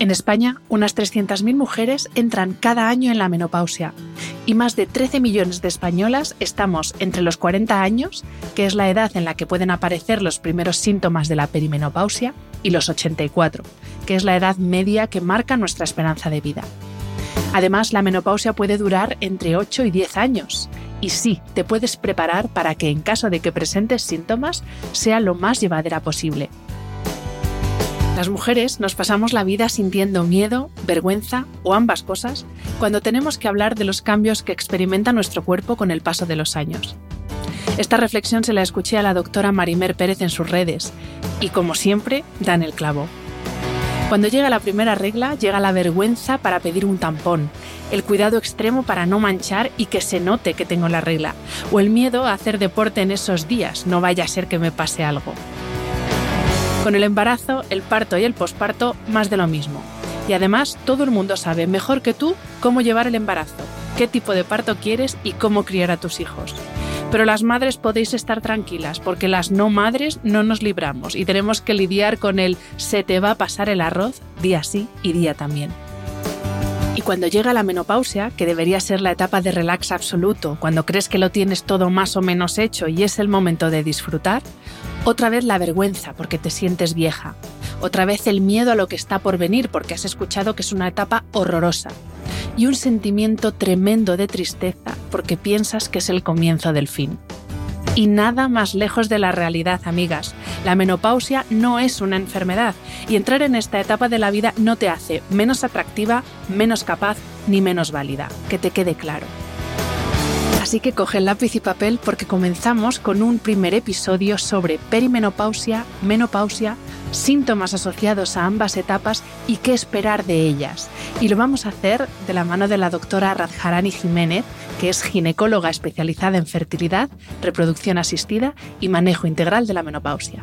En España, unas 300.000 mujeres entran cada año en la menopausia. Y más de 13 millones de españolas estamos entre los 40 años, que es la edad en la que pueden aparecer los primeros síntomas de la perimenopausia, y los 84, que es la edad media que marca nuestra esperanza de vida. Además, la menopausia puede durar entre 8 y 10 años, y sí, te puedes preparar para que en caso de que presentes síntomas sea lo más llevadera posible las mujeres nos pasamos la vida sintiendo miedo, vergüenza o ambas cosas cuando tenemos que hablar de los cambios que experimenta nuestro cuerpo con el paso de los años. Esta reflexión se la escuché a la doctora Marimer Pérez en sus redes y como siempre dan el clavo. Cuando llega la primera regla, llega la vergüenza para pedir un tampón, el cuidado extremo para no manchar y que se note que tengo la regla, o el miedo a hacer deporte en esos días, no vaya a ser que me pase algo. Con el embarazo, el parto y el posparto, más de lo mismo. Y además, todo el mundo sabe mejor que tú cómo llevar el embarazo, qué tipo de parto quieres y cómo criar a tus hijos. Pero las madres podéis estar tranquilas porque las no madres no nos libramos y tenemos que lidiar con el se te va a pasar el arroz día sí y día también. Y cuando llega la menopausia, que debería ser la etapa de relax absoluto, cuando crees que lo tienes todo más o menos hecho y es el momento de disfrutar, otra vez la vergüenza porque te sientes vieja. Otra vez el miedo a lo que está por venir porque has escuchado que es una etapa horrorosa. Y un sentimiento tremendo de tristeza porque piensas que es el comienzo del fin. Y nada más lejos de la realidad, amigas. La menopausia no es una enfermedad y entrar en esta etapa de la vida no te hace menos atractiva, menos capaz ni menos válida. Que te quede claro. Así que coge lápiz y papel porque comenzamos con un primer episodio sobre perimenopausia, menopausia, síntomas asociados a ambas etapas y qué esperar de ellas. Y lo vamos a hacer de la mano de la doctora Radharani Jiménez, que es ginecóloga especializada en fertilidad, reproducción asistida y manejo integral de la menopausia.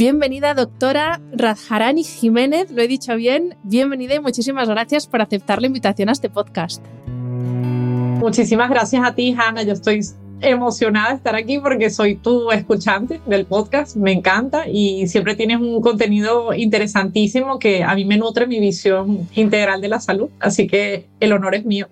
Bienvenida, doctora Radharani Jiménez, lo he dicho bien. Bienvenida y muchísimas gracias por aceptar la invitación a este podcast. Muchísimas gracias a ti, Hanna. Yo estoy emocionada de estar aquí porque soy tu escuchante del podcast, me encanta y siempre tienes un contenido interesantísimo que a mí me nutre mi visión integral de la salud, así que el honor es mío.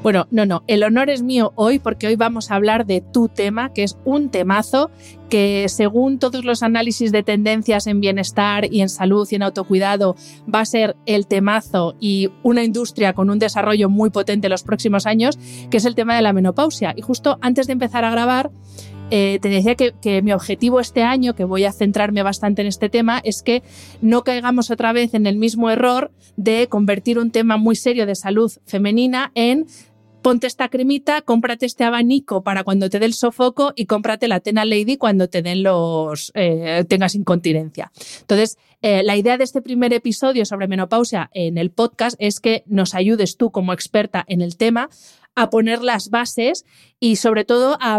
Bueno, no, no, el honor es mío hoy porque hoy vamos a hablar de tu tema, que es un temazo que según todos los análisis de tendencias en bienestar y en salud y en autocuidado va a ser el temazo y una industria con un desarrollo muy potente en los próximos años, que es el tema de la menopausia. Y justo antes de empezar a grabar, eh, te decía que, que, mi objetivo este año, que voy a centrarme bastante en este tema, es que no caigamos otra vez en el mismo error de convertir un tema muy serio de salud femenina en ponte esta cremita, cómprate este abanico para cuando te dé el sofoco y cómprate la Tena Lady cuando te den los eh, tengas incontinencia. Entonces, eh, la idea de este primer episodio sobre menopausia en el podcast es que nos ayudes tú como experta en el tema a poner las bases y sobre todo a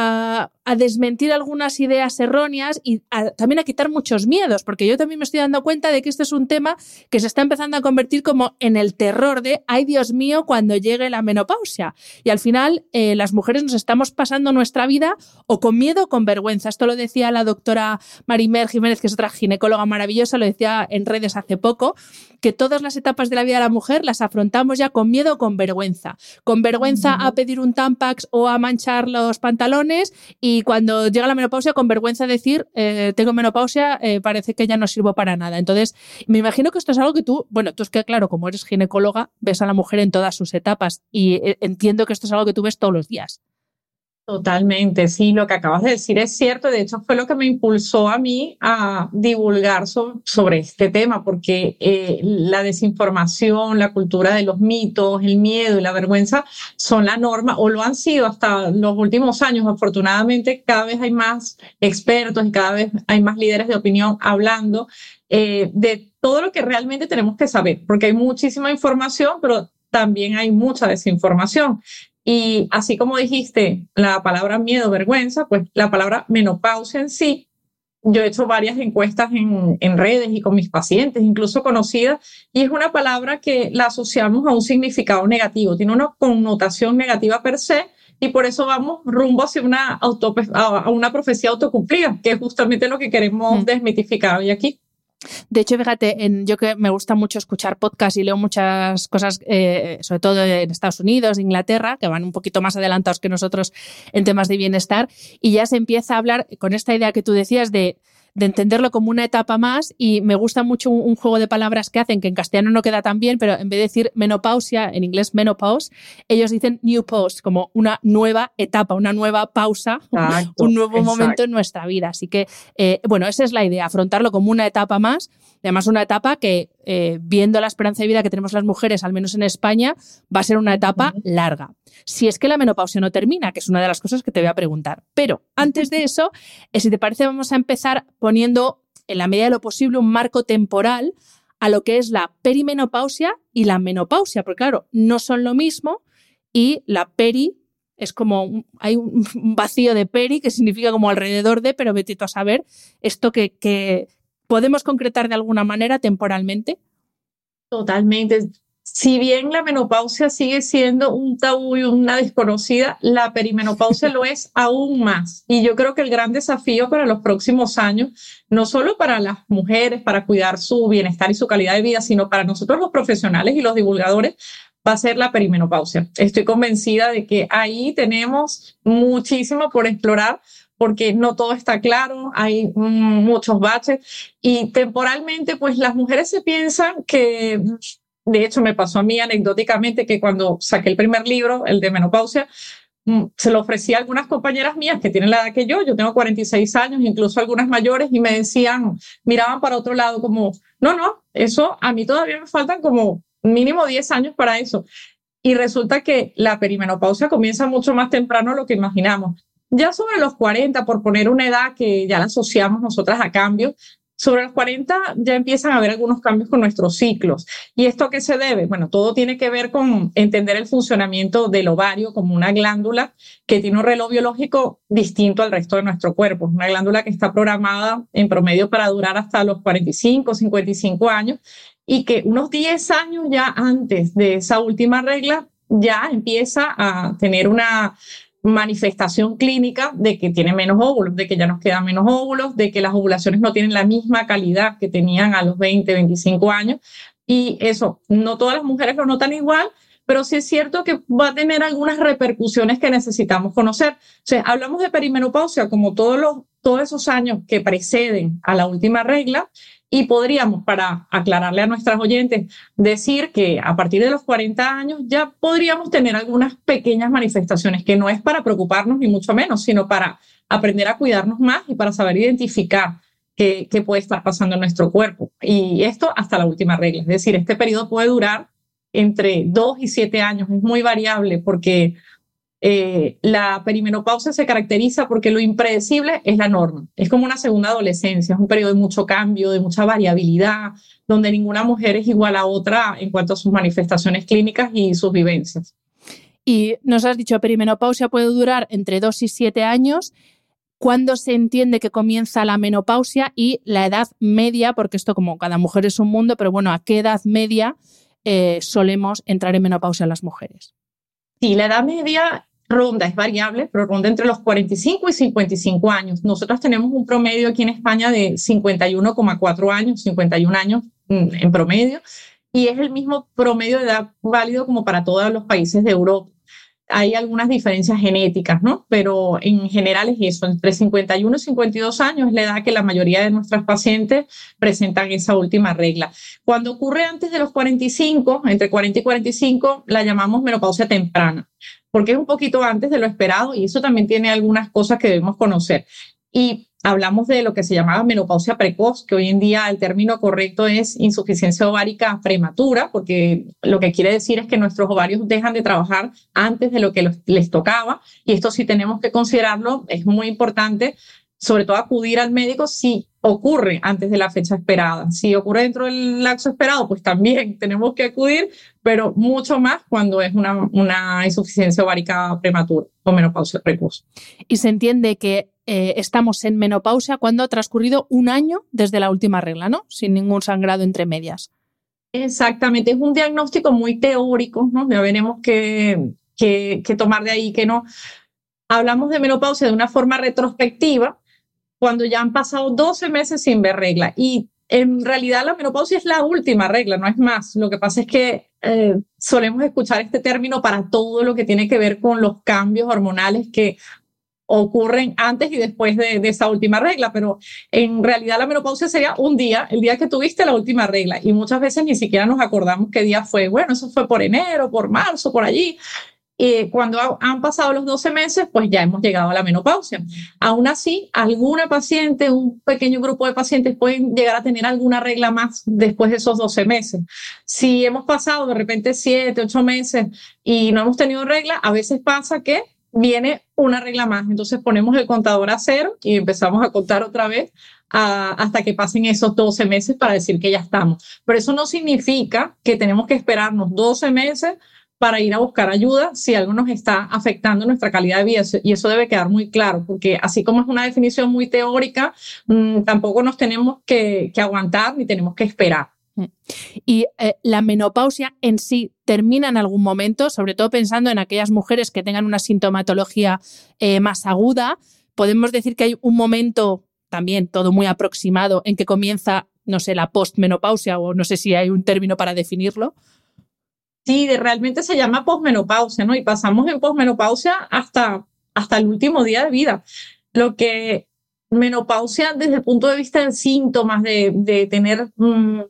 a, desmentir algunas ideas erróneas y también a quitar muchos miedos, porque yo también me estoy dando cuenta de que este es un tema que se está empezando a convertir como en el terror de, ay Dios mío, cuando llegue la menopausia. Y al final eh, las mujeres nos estamos pasando nuestra vida o con miedo o con vergüenza. Esto lo decía la doctora Marimer Jiménez, que es otra ginecóloga maravillosa, lo decía en redes hace poco, que todas las etapas de la vida de la mujer las afrontamos ya con miedo o con vergüenza. Con vergüenza a pedir un Tampax o a manchar los pantalones y cuando llega la menopausia con vergüenza decir eh, tengo menopausia, eh, parece que ya no sirvo para nada. Entonces, me imagino que esto es algo que tú, bueno, tú es que claro, como eres ginecóloga, ves a la mujer en todas sus etapas y eh, entiendo que esto es algo que tú ves todos los días. Totalmente, sí, lo que acabas de decir es cierto. De hecho, fue lo que me impulsó a mí a divulgar sobre este tema, porque eh, la desinformación, la cultura de los mitos, el miedo y la vergüenza son la norma o lo han sido hasta los últimos años. Afortunadamente, cada vez hay más expertos y cada vez hay más líderes de opinión hablando eh, de todo lo que realmente tenemos que saber, porque hay muchísima información, pero también hay mucha desinformación. Y así como dijiste la palabra miedo, vergüenza, pues la palabra menopausia en sí, yo he hecho varias encuestas en, en, redes y con mis pacientes, incluso conocidas, y es una palabra que la asociamos a un significado negativo, tiene una connotación negativa per se, y por eso vamos rumbo hacia una, auto, a una profecía autocumplida, que es justamente lo que queremos mm. desmitificar hoy aquí. De hecho, fíjate, en, yo que me gusta mucho escuchar podcasts y leo muchas cosas, eh, sobre todo en Estados Unidos, Inglaterra, que van un poquito más adelantados que nosotros en temas de bienestar, y ya se empieza a hablar con esta idea que tú decías de de entenderlo como una etapa más y me gusta mucho un, juego de palabras que hacen que en castellano no queda tan bien, pero en vez de decir menopausia, en inglés menopause, ellos dicen new pause, como una nueva etapa, una nueva pausa, un nuevo momento en nuestra vida. Así que, eh, bueno, esa es la idea, afrontarlo como una etapa más, además una etapa que, eh, viendo la esperanza de vida que tenemos las mujeres, al menos en España, va a ser una etapa larga. Si es que la menopausia no termina, que es una de las cosas que te voy a preguntar. Pero antes de eso, eh, si te parece, vamos a empezar poniendo, en la medida de lo posible, un marco temporal a lo que es la perimenopausia y la menopausia, porque claro, no son lo mismo y la peri es como, hay un vacío de peri que significa como alrededor de, pero vete a saber esto que, que podemos concretar de alguna manera temporalmente. Totalmente si bien la menopausia sigue siendo un tabú y una desconocida, la perimenopausia lo es aún más. Y yo creo que el gran desafío para los próximos años, no solo para las mujeres, para cuidar su bienestar y su calidad de vida, sino para nosotros los profesionales y los divulgadores, va a ser la perimenopausia. Estoy convencida de que ahí tenemos muchísimo por explorar porque no todo está claro, hay muchos baches y temporalmente pues las mujeres se piensan que de hecho, me pasó a mí anecdóticamente que cuando saqué el primer libro, el de menopausia, mm, se lo ofrecí a algunas compañeras mías que tienen la edad que yo, yo tengo 46 años, incluso algunas mayores, y me decían, miraban para otro lado como, no, no, eso a mí todavía me faltan como mínimo 10 años para eso. Y resulta que la perimenopausia comienza mucho más temprano de lo que imaginamos. Ya sobre los 40, por poner una edad que ya la asociamos nosotras a cambio, sobre los 40 ya empiezan a haber algunos cambios con nuestros ciclos. ¿Y esto a qué se debe? Bueno, todo tiene que ver con entender el funcionamiento del ovario como una glándula que tiene un reloj biológico distinto al resto de nuestro cuerpo. Una glándula que está programada en promedio para durar hasta los 45, 55 años y que unos 10 años ya antes de esa última regla ya empieza a tener una manifestación clínica de que tiene menos óvulos, de que ya nos quedan menos óvulos, de que las ovulaciones no tienen la misma calidad que tenían a los 20, 25 años. Y eso, no todas las mujeres lo notan igual, pero sí es cierto que va a tener algunas repercusiones que necesitamos conocer. O sea, hablamos de perimenopausia como todos los todos esos años que preceden a la última regla y podríamos, para aclararle a nuestras oyentes, decir que a partir de los 40 años ya podríamos tener algunas pequeñas manifestaciones, que no es para preocuparnos ni mucho menos, sino para aprender a cuidarnos más y para saber identificar qué, qué puede estar pasando en nuestro cuerpo. Y esto hasta la última regla. Es decir, este periodo puede durar entre 2 y 7 años. Es muy variable porque eh, la perimenopausia se caracteriza porque lo impredecible es la norma. Es como una segunda adolescencia, es un periodo de mucho cambio, de mucha variabilidad, donde ninguna mujer es igual a otra en cuanto a sus manifestaciones clínicas y sus vivencias. Y nos has dicho, perimenopausia puede durar entre 2 y 7 años. ¿Cuándo se entiende que comienza la menopausia y la edad media? Porque esto como cada mujer es un mundo, pero bueno, ¿a qué edad media eh, solemos entrar en menopausia las mujeres? Sí, la edad media ronda, es variable, pero ronda entre los 45 y 55 años. Nosotros tenemos un promedio aquí en España de 51,4 años, 51 años mm, en promedio, y es el mismo promedio de edad válido como para todos los países de Europa. Hay algunas diferencias genéticas, ¿no? Pero en general es eso, entre 51 y 52 años es la edad que la mayoría de nuestras pacientes presentan esa última regla. Cuando ocurre antes de los 45, entre 40 y 45, la llamamos menopausia temprana porque es un poquito antes de lo esperado y eso también tiene algunas cosas que debemos conocer. Y hablamos de lo que se llamaba menopausia precoz, que hoy en día el término correcto es insuficiencia ovárica prematura, porque lo que quiere decir es que nuestros ovarios dejan de trabajar antes de lo que les tocaba. Y esto sí tenemos que considerarlo, es muy importante sobre todo acudir al médico si ocurre antes de la fecha esperada. Si ocurre dentro del lapso esperado, pues también tenemos que acudir, pero mucho más cuando es una, una insuficiencia ovárica prematura o menopausia precoz. Y se entiende que eh, estamos en menopausia cuando ha transcurrido un año desde la última regla, ¿no? Sin ningún sangrado entre medias. Exactamente, es un diagnóstico muy teórico, ¿no? Ya veremos qué que tomar de ahí, que no. Hablamos de menopausia de una forma retrospectiva, cuando ya han pasado 12 meses sin ver regla. Y en realidad la menopausia es la última regla, no es más. Lo que pasa es que eh, solemos escuchar este término para todo lo que tiene que ver con los cambios hormonales que ocurren antes y después de, de, esa última regla, pero en realidad la menopausia sería un día, el día que tuviste la última regla, y muchas veces ni siquiera nos acordamos qué día fue. Bueno, eso fue por enero, por marzo, por allí. Y cuando han pasado los 12 meses, pues ya hemos llegado a la menopausia. Aún así, alguna paciente, un pequeño grupo de pacientes pueden llegar a tener alguna regla más después de esos 12 meses. Si hemos pasado de repente 7, 8 meses y no hemos tenido regla, a veces pasa que viene una regla más. Entonces ponemos el contador a cero y empezamos a contar otra vez hasta que pasen esos 12 meses para decir que ya estamos. Pero eso no significa que tenemos que esperarnos 12 meses para ir a buscar ayuda si algo nos está afectando nuestra calidad de vida. Y eso debe quedar muy claro, porque así como es una definición muy teórica, mmm, tampoco nos tenemos que, aguantar ni tenemos que esperar. Mm. Y eh, la menopausia en sí termina en algún momento, sobre todo pensando en aquellas mujeres que tengan una sintomatología eh, más aguda. Podemos decir que hay un momento también todo muy aproximado en que comienza, no sé, la postmenopausia o no sé si hay un término para definirlo. Sí, de, realmente se llama posmenopausia, ¿no? Y pasamos en posmenopausia hasta, hasta el último día de vida. Lo que menopausia desde el punto de vista de síntomas, de, de tener mmm,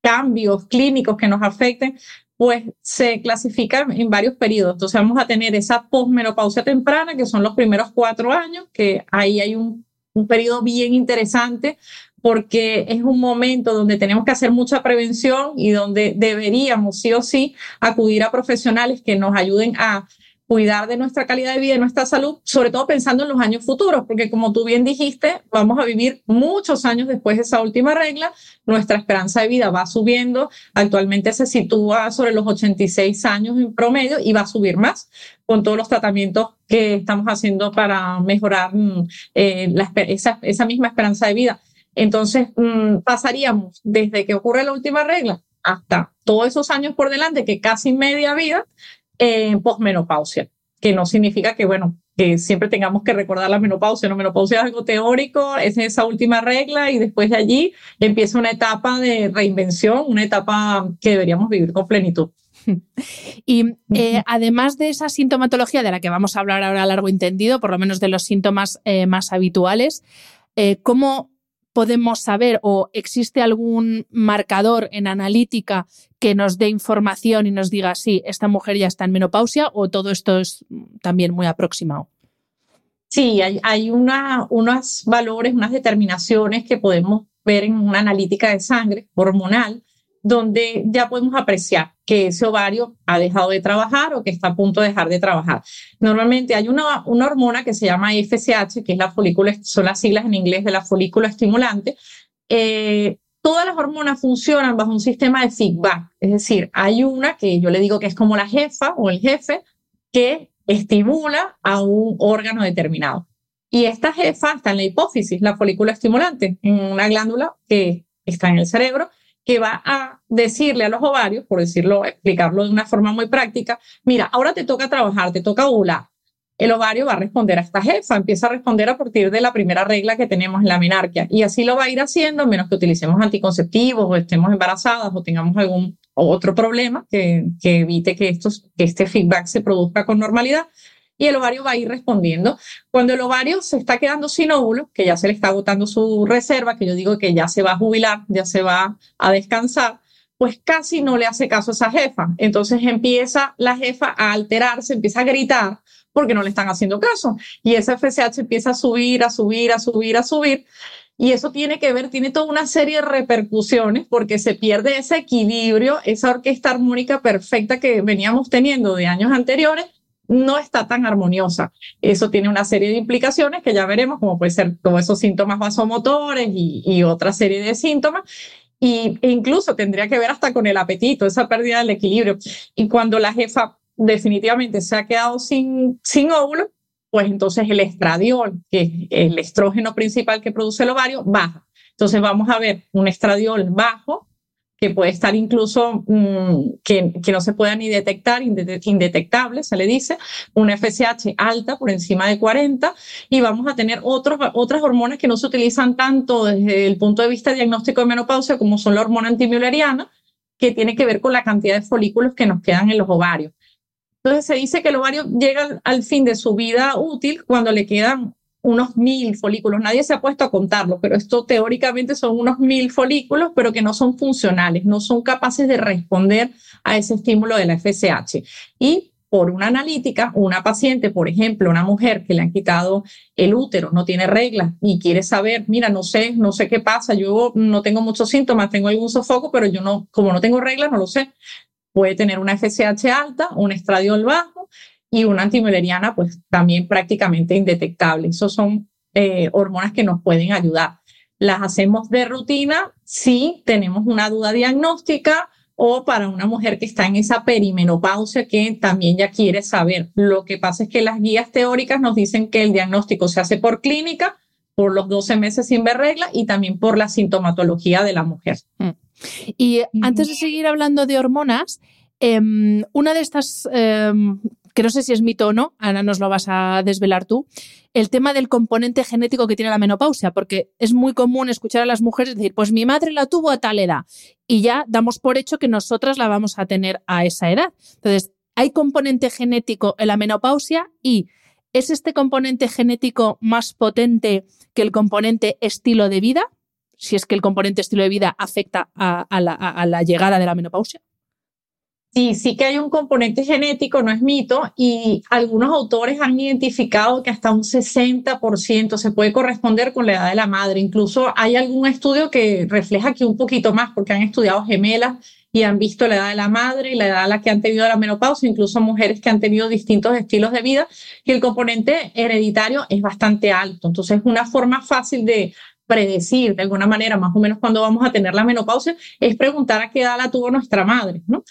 cambios clínicos que nos afecten, pues se clasifica en varios periodos. Entonces vamos a tener esa posmenopausia temprana, que son los primeros cuatro años, que ahí hay un, un periodo bien interesante porque es un momento donde tenemos que hacer mucha prevención y donde deberíamos sí o sí acudir a profesionales que nos ayuden a cuidar de nuestra calidad de vida y nuestra salud, sobre todo pensando en los años futuros, porque como tú bien dijiste, vamos a vivir muchos años después de esa última regla, nuestra esperanza de vida va subiendo, actualmente se sitúa sobre los 86 años en promedio y va a subir más con todos los tratamientos que estamos haciendo para mejorar mm, eh, la, esa, esa misma esperanza de vida. Entonces, mmm, pasaríamos desde que ocurre la última regla hasta todos esos años por delante, que casi media vida, en eh, posmenopausia, que no significa que, bueno, que siempre tengamos que recordar la menopausia. La menopausia es algo teórico, es esa última regla y después de allí empieza una etapa de reinvención, una etapa que deberíamos vivir con plenitud. Y eh, además de esa sintomatología de la que vamos a hablar ahora a largo entendido, por lo menos de los síntomas eh, más habituales, eh, ¿cómo podemos saber o existe algún marcador en analítica que nos dé información y nos diga si esta mujer ya está en menopausia o todo esto es también muy aproximado? Sí, hay, hay unos valores, unas determinaciones que podemos ver en una analítica de sangre hormonal donde ya podemos apreciar que ese ovario ha dejado de trabajar o que está a punto de dejar de trabajar. Normalmente hay una, una hormona que se llama FSH, que es la folícula, son las siglas en inglés de la folícula estimulante. Eh, todas las hormonas funcionan bajo un sistema de feedback, es decir, hay una que yo le digo que es como la jefa o el jefe, que estimula a un órgano determinado. Y esta jefa está en la hipófisis, la folícula estimulante, en una glándula que está en el cerebro, que va a decirle a los ovarios, por decirlo, explicarlo de una forma muy práctica, mira, ahora te toca trabajar, te toca ovular. El ovario va a responder a esta jefa, empieza a responder a partir de la primera regla que tenemos en la menarquia. Y así lo va a ir haciendo, menos que utilicemos anticonceptivos o estemos embarazadas o tengamos algún otro problema que, evite que, estos, que este feedback se produzca con normalidad y el ovario va a ir respondiendo. Cuando el ovario se está quedando sin óvulo, que ya se le está agotando su reserva, que yo digo que ya se va a jubilar, ya se va a descansar, pues casi no le hace caso a esa jefa. Entonces empieza la jefa a alterarse, empieza a gritar porque no le están haciendo caso. Y ese FSH empieza a subir, a subir, a subir, a subir. Y eso tiene que ver, tiene toda una serie de repercusiones porque se pierde ese equilibrio, esa orquesta armónica perfecta que veníamos teniendo de años anteriores no está tan armoniosa. Eso tiene una serie de implicaciones que ya veremos, como puede ser todos esos síntomas vasomotores y, otra serie de síntomas. Y, e incluso tendría que ver hasta con el apetito, esa pérdida del equilibrio. Y cuando la jefa definitivamente se ha quedado sin, sin óvulo, pues entonces el estradiol, que es el estrógeno principal que produce el ovario, baja. Entonces vamos a ver un estradiol bajo que puede estar incluso mm, que, que, no se pueda ni detectar, indetectable, se le dice, una FSH alta por encima de 40 y vamos a tener otros, otras hormonas que no se utilizan tanto desde el punto de vista diagnóstico de menopausia como son la hormona antimileriana, que tiene que ver con la cantidad de folículos que nos quedan en los ovarios. Entonces se dice que el ovario llega al fin de su vida útil cuando le quedan unos mil folículos. Nadie se ha puesto a contarlo, pero esto teóricamente son unos mil folículos, pero que no son funcionales, no son capaces de responder a ese estímulo de la FSH. Y por una analítica, una paciente, por ejemplo, una mujer que le han quitado el útero, no tiene reglas y quiere saber, mira, no sé, no sé qué pasa, yo no tengo muchos síntomas, tengo algún sofoco, pero yo no, como no tengo reglas, no lo sé. Puede tener una FSH alta, un estradiol bajo y una antimileriana, pues también prácticamente indetectable. Esos son eh, hormonas que nos pueden ayudar. Las hacemos de rutina si tenemos una duda diagnóstica o para una mujer que está en esa perimenopausia que también ya quiere saber. Lo que pasa es que las guías teóricas nos dicen que el diagnóstico se hace por clínica, por los 12 meses sin ver regla y también por la sintomatología de la mujer. Mm. Y antes de seguir hablando de hormonas, em, una de estas em, que no sé si es mito o no, Ana nos lo vas a desvelar tú, el tema del componente genético que tiene la menopausia, porque es muy común escuchar a las mujeres decir, pues mi madre la tuvo a tal edad y ya damos por hecho que nosotras la vamos a tener a esa edad. Entonces, hay componente genético en la menopausia y ¿es este componente genético más potente que el componente estilo de vida? Si es que el componente estilo de vida afecta a, la, a la llegada de la menopausia. Sí, sí que hay un componente genético, no es mito, y algunos autores han identificado que hasta un 60% se puede corresponder con la edad de la madre. Incluso hay algún estudio que refleja que un poquito más, porque han estudiado gemelas y han visto la edad de la madre y la edad a la que han tenido la menopausia, incluso mujeres que han tenido distintos estilos de vida, y el componente hereditario es bastante alto. Entonces, una forma fácil de predecir de alguna manera más o menos cuándo vamos a tener la menopausia es preguntar a qué edad la tuvo nuestra madre, ¿no?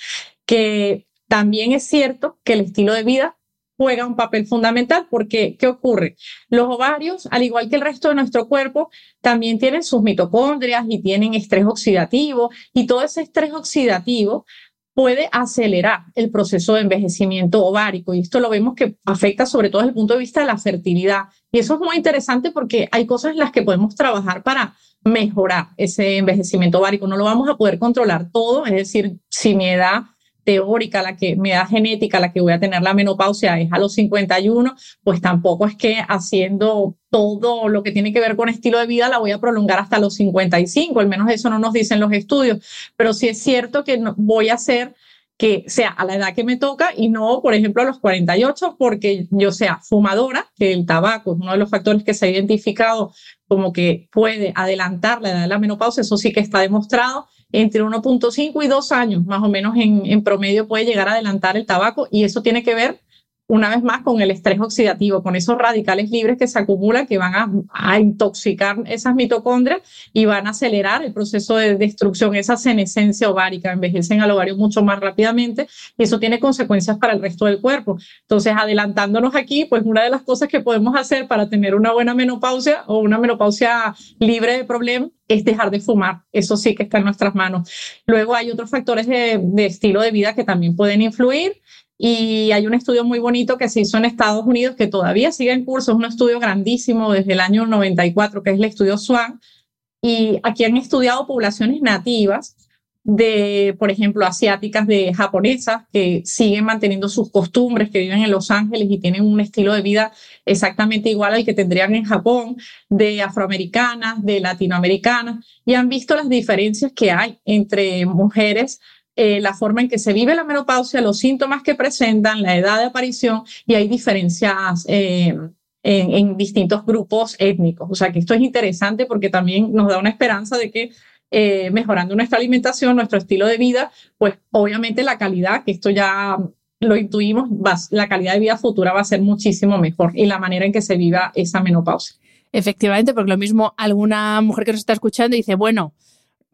Que también es cierto que el estilo de vida juega un papel fundamental porque, ¿qué ocurre? Los ovarios, al igual que el resto de nuestro cuerpo, también tienen sus mitocondrias y tienen estrés oxidativo y todo ese estrés oxidativo puede acelerar el proceso de envejecimiento ovárico y esto lo vemos que afecta sobre todo desde el punto de vista de la fertilidad. Y eso es muy interesante porque hay cosas en las que podemos trabajar para mejorar ese envejecimiento ovárico. No lo vamos a poder controlar todo, es decir, si mi edad teórica, la que me da genética, la que voy a tener la menopausia es a los 51, pues tampoco es que haciendo todo lo que tiene que ver con estilo de vida la voy a prolongar hasta los 55, al menos eso no nos dicen los estudios, pero sí es cierto que voy a hacer que sea a la edad que me toca y no, por ejemplo, a los 48, porque yo sea fumadora, que el tabaco es uno de los factores que se ha identificado como que puede adelantar la edad de la menopausia, eso sí que está demostrado, entre 1.5 y 2 años, más o menos en, promedio puede llegar a adelantar el tabaco y eso tiene que ver una vez más con el estrés oxidativo, con esos radicales libres que se acumulan, que van a, intoxicar esas mitocondrias y van a acelerar el proceso de destrucción, esa senescencia ovárica, envejecen al ovario mucho más rápidamente y eso tiene consecuencias para el resto del cuerpo. Entonces, adelantándonos aquí, pues una de las cosas que podemos hacer para tener una buena menopausia o una menopausia libre de problemas es dejar de fumar. Eso sí que está en nuestras manos. Luego hay otros factores de estilo de vida que también pueden influir. Y hay un estudio muy bonito que se hizo en Estados Unidos que todavía sigue en curso, es un estudio grandísimo desde el año 94, que es el estudio SWAN. Y aquí han estudiado poblaciones nativas de, por ejemplo, asiáticas, de japonesas, que siguen manteniendo sus costumbres, que viven en Los Ángeles y tienen un estilo de vida exactamente igual al que tendrían en Japón, de afroamericanas, de latinoamericanas, y han visto las diferencias que hay entre mujeres eh, la forma en que se vive la menopausia, los síntomas que presentan, la edad de aparición y hay diferencias eh, en, distintos grupos étnicos. O sea que esto es interesante porque también nos da una esperanza de que eh, mejorando nuestra alimentación, nuestro estilo de vida, pues obviamente la calidad, que esto ya lo intuimos, va, la calidad de vida futura va a ser muchísimo mejor y la manera en que se viva esa menopausia. Efectivamente, porque lo mismo alguna mujer que nos está escuchando dice, bueno,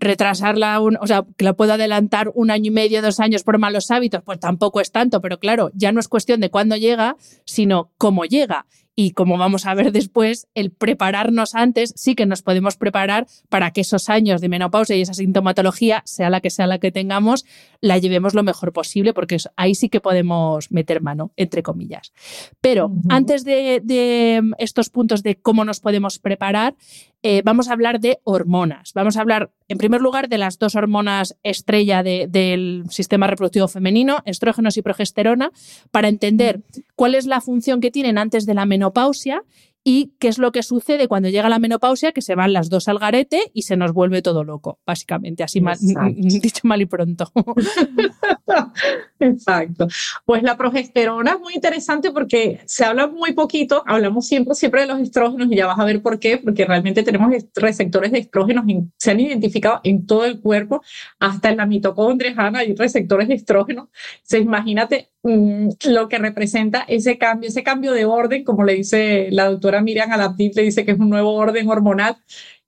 retrasarla, un, o sea, que la puedo adelantar un año y medio, dos años por malos hábitos, pues tampoco es tanto, pero claro, ya no es cuestión de cuándo llega, sino cómo llega. Y como vamos a ver después, el prepararnos antes sí que nos podemos preparar para que esos años de menopausia y esa sintomatología, sea la que sea la que tengamos, la llevemos lo mejor posible, porque ahí sí que podemos meter mano, entre comillas. Pero uh -huh. antes de, de, estos puntos de cómo nos podemos preparar, eh, vamos a hablar de hormonas. Vamos a hablar, en primer lugar, de las dos hormonas estrella de, del sistema reproductivo femenino, estrógenos y progesterona, para entender cuál es la función que tienen antes de la menopausia y qué es lo que sucede cuando llega la menopausia, que se van las dos al garete y se nos vuelve todo loco, básicamente, así mal, dicho mal y pronto. Exacto. Pues la progesterona es muy interesante porque se habla muy poquito, hablamos siempre, siempre de los estrógenos y ya vas a ver por qué, porque realmente tenemos receptores de estrógenos, en, se han identificado en todo el cuerpo, hasta en la mitocondria, Ana, hay receptores de estrógenos. Entonces, imagínate mmm, lo que representa ese cambio, ese cambio de orden, como le dice la doctora Miriam Alaptif, le dice que es un nuevo orden hormonal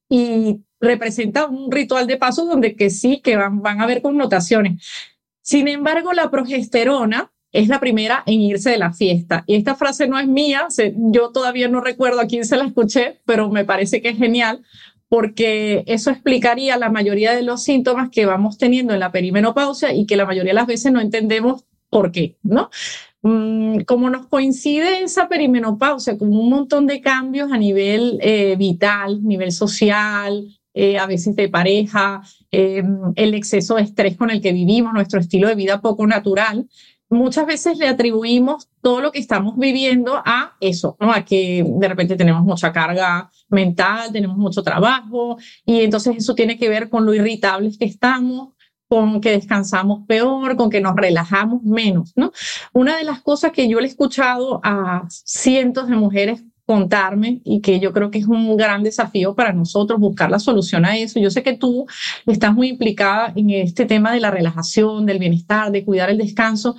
y representa un ritual de paso donde que sí, que van, van a haber connotaciones. Sin embargo, la progesterona es la primera en irse de la fiesta. Y esta frase no es mía, yo todavía no recuerdo a quién se la escuché, pero me parece que es genial porque eso explicaría la mayoría de los síntomas que vamos teniendo en la perimenopausia y que la mayoría de las veces no entendemos por qué, ¿no? Como nos coincide esa perimenopausia con un montón de cambios a nivel eh, vital, nivel social, eh, a veces de pareja, eh, el exceso de estrés con el que vivimos, nuestro estilo de vida poco natural, muchas veces le atribuimos todo lo que estamos viviendo a eso, ¿no? A que de repente tenemos mucha carga mental, tenemos mucho trabajo y entonces eso tiene que ver con lo irritables que estamos, con que descansamos peor, con que nos relajamos menos, ¿no? Una de las cosas que yo he escuchado a cientos de mujeres contarme y que yo creo que es un gran desafío para nosotros buscar la solución a eso. Yo sé que tú estás muy implicada en este tema de la relajación, del bienestar, de cuidar el descanso.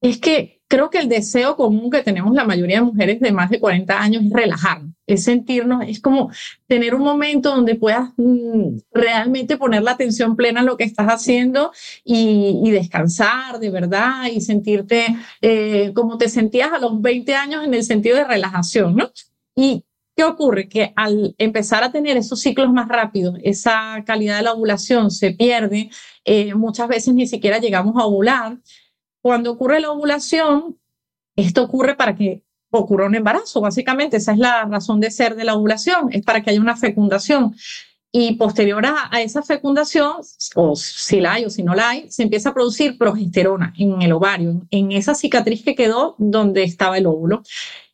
Es que creo que el deseo común que tenemos la mayoría de mujeres de más de 40 años es relajarnos, es sentirnos, es como tener un momento donde puedas mm, realmente poner la atención plena en lo que estás haciendo y, descansar de verdad y sentirte eh, como te sentías a los 20 años en el sentido de relajación, ¿no? Y ¿Qué ocurre? Que al empezar a tener esos ciclos más rápidos, esa calidad de la ovulación se pierde, eh, muchas veces ni siquiera llegamos a ovular, cuando ocurre la ovulación, esto ocurre para que ocurra un embarazo, básicamente. Esa es la razón de ser de la ovulación, es para que haya una fecundación. Y posterior a, a, esa fecundación, o si la hay o si no la hay, se empieza a producir progesterona en el ovario, en esa cicatriz que quedó donde estaba el óvulo.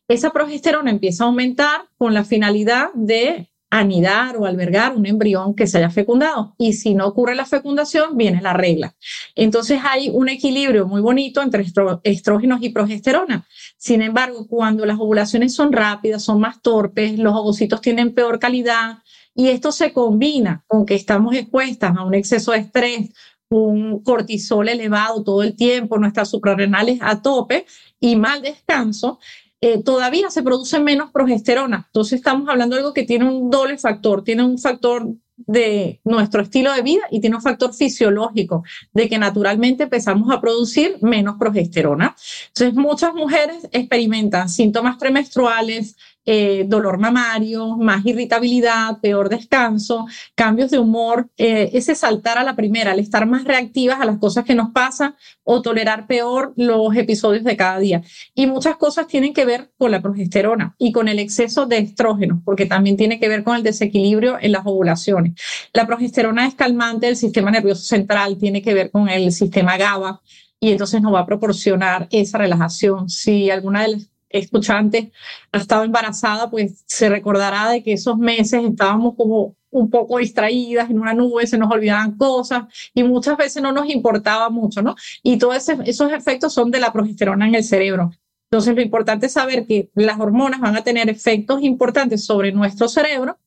Esa progesterona empieza a aumentar con la finalidad de anidar o albergar un embrión que se haya fecundado. Y si no ocurre la fecundación, viene la regla. Entonces hay un equilibrio muy bonito entre estrógenos y progesterona. Sin embargo, cuando las ovulaciones son rápidas, son más torpes, los ovocitos tienen peor calidad y esto se combina con que estamos expuestas a un exceso de estrés, un cortisol elevado todo el tiempo, nuestras suprarrenales a tope y mal descanso, eh, todavía se produce menos progesterona. Entonces estamos hablando de algo que tiene un doble factor, tiene un factor de nuestro estilo de vida y tiene un factor fisiológico de que naturalmente empezamos a producir menos progesterona. Entonces muchas mujeres experimentan síntomas premenstruales, eh, dolor mamario, más irritabilidad, peor descanso, cambios de humor, eh, ese saltar a la primera, el estar más reactivas a las cosas que nos pasan o tolerar peor los episodios de cada día. Y muchas cosas tienen que ver con la progesterona y con el exceso de estrógeno, porque también tiene que ver con el desequilibrio en las ovulaciones. La progesterona es calmante del sistema nervioso central, tiene que ver con el sistema GABA y entonces nos va a proporcionar esa relajación. Si alguna de las escuchante ha estado embarazada, pues se recordará de que esos meses estábamos como un poco distraídas en una nube, se nos olvidaban cosas y muchas veces no nos importaba mucho, ¿no? Y todos esos efectos son de la progesterona en el cerebro. Entonces, lo importante es saber que las hormonas van a tener efectos importantes sobre nuestro cerebro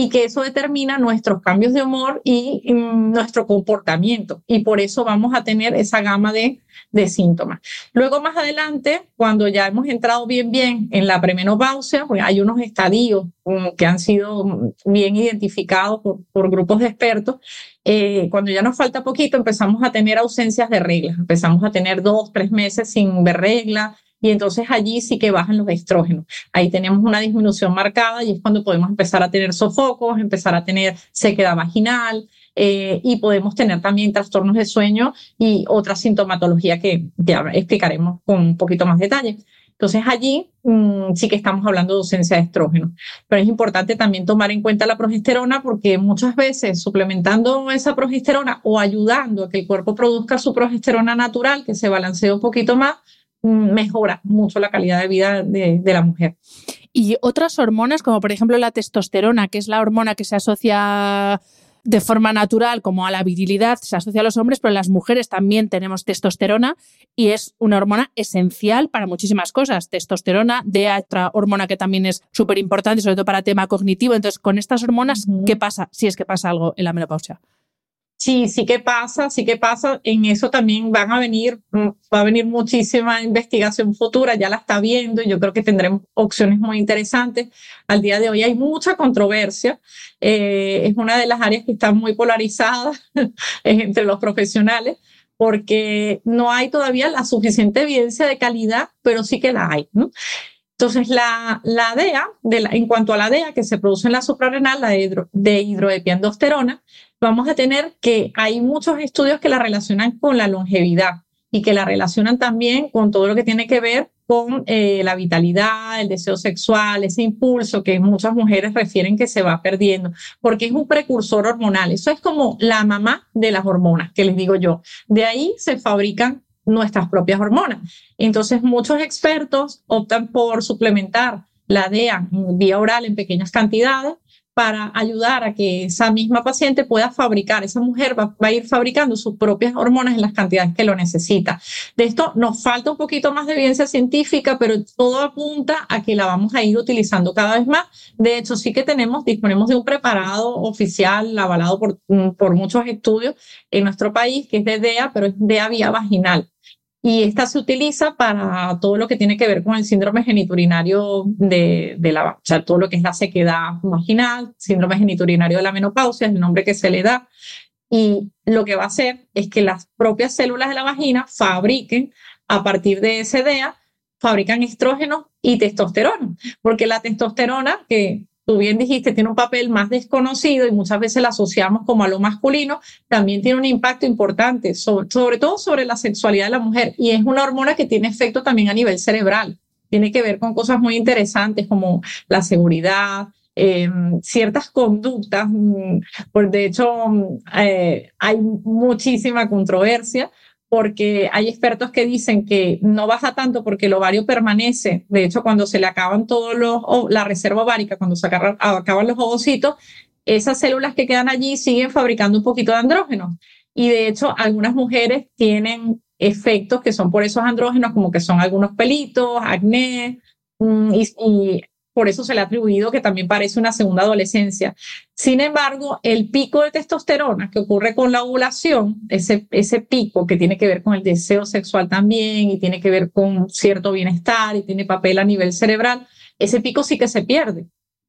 y que eso determina nuestros cambios de humor y, nuestro comportamiento. Y por eso vamos a tener esa gama de, de, síntomas. Luego, más adelante, cuando ya hemos entrado bien, bien en la premenopausia, pues hay unos estadios um, que han sido bien identificados por, por grupos de expertos. Eh, cuando ya nos falta poquito, empezamos a tener ausencias de reglas. Empezamos a tener dos, tres meses sin ver reglas y entonces allí sí que bajan los estrógenos. Ahí tenemos una disminución marcada y es cuando podemos empezar a tener sofocos, empezar a tener sequedad vaginal eh, y podemos tener también trastornos de sueño y otra sintomatología que ya explicaremos con un poquito más detalle. Entonces allí mm, sí que estamos hablando de ausencia de estrógeno, pero es importante también tomar en cuenta la progesterona porque muchas veces suplementando esa progesterona o ayudando a que el cuerpo produzca su progesterona natural, que se balancee un poquito más, mejora mucho la calidad de vida de, la mujer. Y otras hormonas, como por ejemplo la testosterona, que es la hormona que se asocia de forma natural como a la virilidad, se asocia a los hombres, pero en las mujeres también tenemos testosterona y es una hormona esencial para muchísimas cosas. Testosterona, de otra hormona que también es súper importante, sobre todo para tema cognitivo. Entonces, con estas hormonas, ¿qué pasa si es que pasa algo en la menopausia? Sí, sí que pasa, sí que pasa. En eso también van a venir, mm, va a venir muchísima investigación futura, ya la está viendo y yo creo que tendremos opciones muy interesantes. Al día de hoy hay mucha controversia. Eh, es una de las áreas que están muy polarizadas entre los profesionales porque no hay todavía la suficiente evidencia de calidad, pero sí que la hay. ¿no? Entonces, la, la DEA, de en cuanto a la DEA que se produce en la suprarrenal, la de, hidroepiandrosterona, vamos a tener que hay muchos estudios que la relacionan con la longevidad y que la relacionan también con todo lo que tiene que ver con eh, la vitalidad, el deseo sexual, ese impulso que muchas mujeres refieren que se va perdiendo, porque es un precursor hormonal. Eso es como la mamá de las hormonas, que les digo yo. De ahí se fabrican nuestras propias hormonas. Entonces, muchos expertos optan por suplementar la DEA vía oral en pequeñas cantidades para ayudar a que esa misma paciente pueda fabricar, esa mujer va, a ir fabricando sus propias hormonas en las cantidades que lo necesita. De esto nos falta un poquito más de evidencia científica, pero todo apunta a que la vamos a ir utilizando cada vez más. De hecho, sí que tenemos, disponemos de un preparado oficial avalado por, por muchos estudios en nuestro país, que es de DEA, pero es DEA vía vaginal y esta se utiliza para todo lo que tiene que ver con el síndrome geniturinario de, de la, o sea, todo lo que es la sequedad vaginal, síndrome geniturinario de la menopausia, es el nombre que se le da. Y lo que va a hacer es que las propias células de la vagina fabriquen, a partir de ese DEA, fabrican estrógeno y testosterona, porque la testosterona, que tú bien dijiste, tiene un papel más desconocido y muchas veces la asociamos como a lo masculino, también tiene un impacto importante, sobre, todo sobre la sexualidad de la mujer. Y es una hormona que tiene efecto también a nivel cerebral. Tiene que ver con cosas muy interesantes como la seguridad, em, ciertas conductas. Mm, por de hecho, mm, eh, hay muchísima controversia porque hay expertos que dicen que no baja tanto porque el ovario permanece. De hecho, cuando se le acaban todos los, la reserva ovárica, cuando se acaban, los ovocitos, esas células que quedan allí siguen fabricando un poquito de andrógenos. Y de hecho, algunas mujeres tienen efectos que son por esos andrógenos, como que son algunos pelitos, acné, mm, y, por eso se le ha atribuido que también parece una segunda adolescencia. Sin embargo, el pico de testosterona que ocurre con la ovulación, ese, ese pico que tiene que ver con el deseo sexual también y tiene que ver con cierto bienestar y tiene papel a nivel cerebral, ese pico sí que se pierde.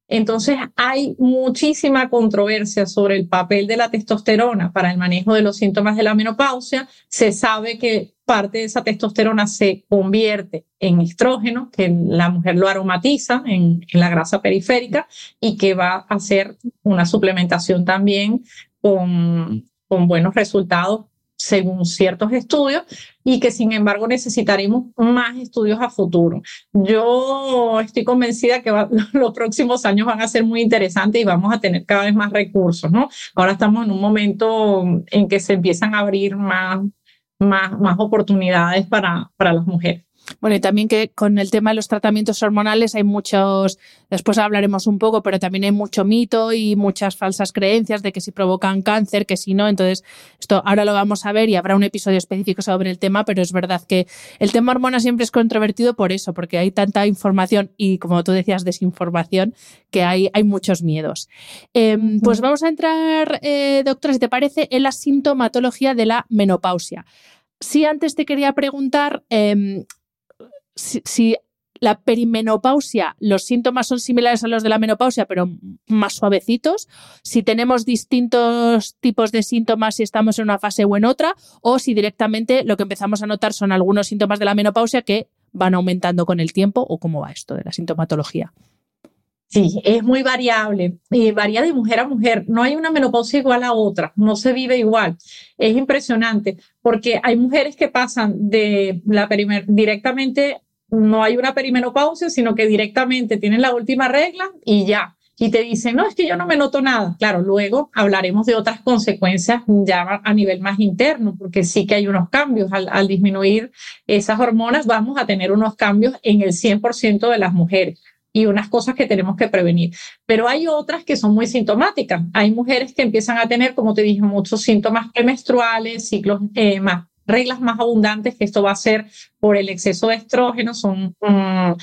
Entonces hay muchísima controversia sobre el papel de la testosterona para el manejo de los síntomas de la menopausia. Se sabe que parte de esa testosterona se convierte en estrógeno, que la mujer lo aromatiza en, la grasa periférica y que va a hacer una suplementación también con, buenos resultados según ciertos estudios y que sin embargo necesitaremos más estudios a futuro. Yo estoy convencida que los próximos años van a ser muy interesantes y vamos a tener cada vez más recursos, ¿no? Ahora estamos en un momento en que se empiezan a abrir más, más, más oportunidades para, para las mujeres. Bueno, y también que con el tema de los tratamientos hormonales hay muchos, después hablaremos un poco, pero también hay mucho mito y muchas falsas creencias de que si provocan cáncer, que si no. Entonces, esto ahora lo vamos a ver y habrá un episodio específico sobre el tema, pero es verdad que el tema hormona siempre es controvertido por eso, porque hay tanta información y, como tú decías, desinformación, que hay, hay muchos miedos. Em, pues vamos a entrar, eh, doctora, si te parece, en la sintomatología de la menopausia. Sí, antes te quería preguntar, em, si, la perimenopausia, los síntomas son similares a los de la menopausia, pero más suavecitos, si tenemos distintos tipos de síntomas si estamos en una fase o en otra, o si directamente lo que empezamos a notar son algunos síntomas de la menopausia que van aumentando con el tiempo, o cómo va esto de la sintomatología. Sí, es muy variable varía de mujer a mujer. No hay una menopausia igual a otra, no se vive igual. Es impresionante porque hay mujeres que pasan de la directamente no hay una perimenopausia, sino que directamente tienen la última regla y ya. Y te dicen, no, es que yo no me noto nada. Claro, luego hablaremos de otras consecuencias ya a nivel más interno, porque sí que hay unos cambios. Al, disminuir esas hormonas, vamos a tener unos cambios en el 100% de las mujeres y unas cosas que tenemos que prevenir. Pero hay otras que son muy sintomáticas. Hay mujeres que empiezan a tener, como te dije, muchos síntomas premenstruales, ciclos eh, más reglas más abundantes, que esto va a ser por el exceso de estrógeno, son mm,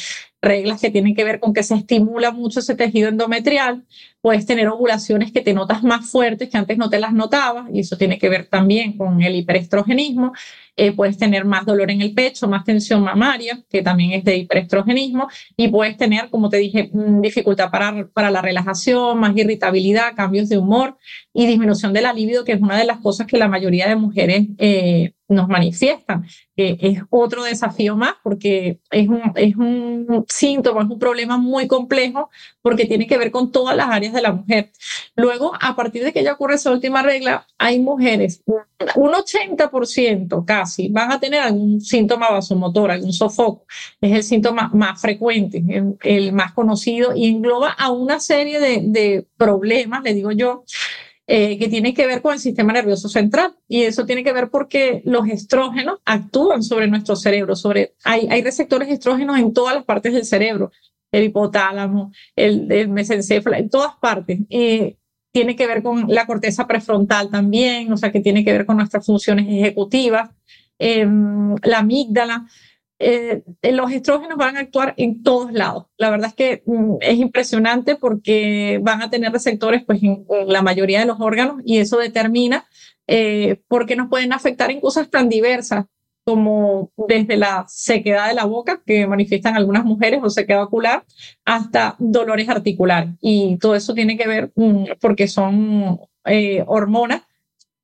reglas que tienen que ver con que se estimula mucho ese tejido endometrial, puedes tener ovulaciones que te notas más fuertes que antes no te las notabas, y eso tiene que ver también con el hiperestrogenismo, eh, puedes tener más dolor en el pecho, más tensión mamaria, que también es de hiperestrogenismo, y puedes tener, como te dije, mm, dificultad para, para la relajación, más irritabilidad, cambios de humor y disminución de la libido, que es una de las cosas que la mayoría de mujeres eh, nos manifiestan. es otro desafío más porque es un, es un síntoma, es un problema muy complejo porque tiene que ver con todas las áreas de la mujer. Luego, a partir de que ya ocurre esa última regla, hay mujeres, un 80% casi, van a tener algún síntoma vasomotor, algún sofoco. Es el síntoma más frecuente, el, más conocido y engloba a una serie de, de problemas, le digo yo, eh, que tiene que ver con el sistema nervioso central. Y eso tiene que ver porque los estrógenos actúan sobre nuestro cerebro. Sobre, hay, hay receptores estrógenos en todas las partes del cerebro, el hipotálamo, el, el mesencéfalo, en todas partes. Eh, tiene que ver con la corteza prefrontal también, o sea, que tiene que ver con nuestras funciones ejecutivas, em, la amígdala. Eh, los estrógenos van a actuar en todos lados. La verdad es que mm, es impresionante porque van a tener receptores pues, en, la mayoría de los órganos y eso determina eh, por qué nos pueden afectar en cosas tan diversas como desde la sequedad de la boca que manifiestan algunas mujeres o sequedad ocular hasta dolores articulares. Y todo eso tiene que ver mm, porque son eh, hormonas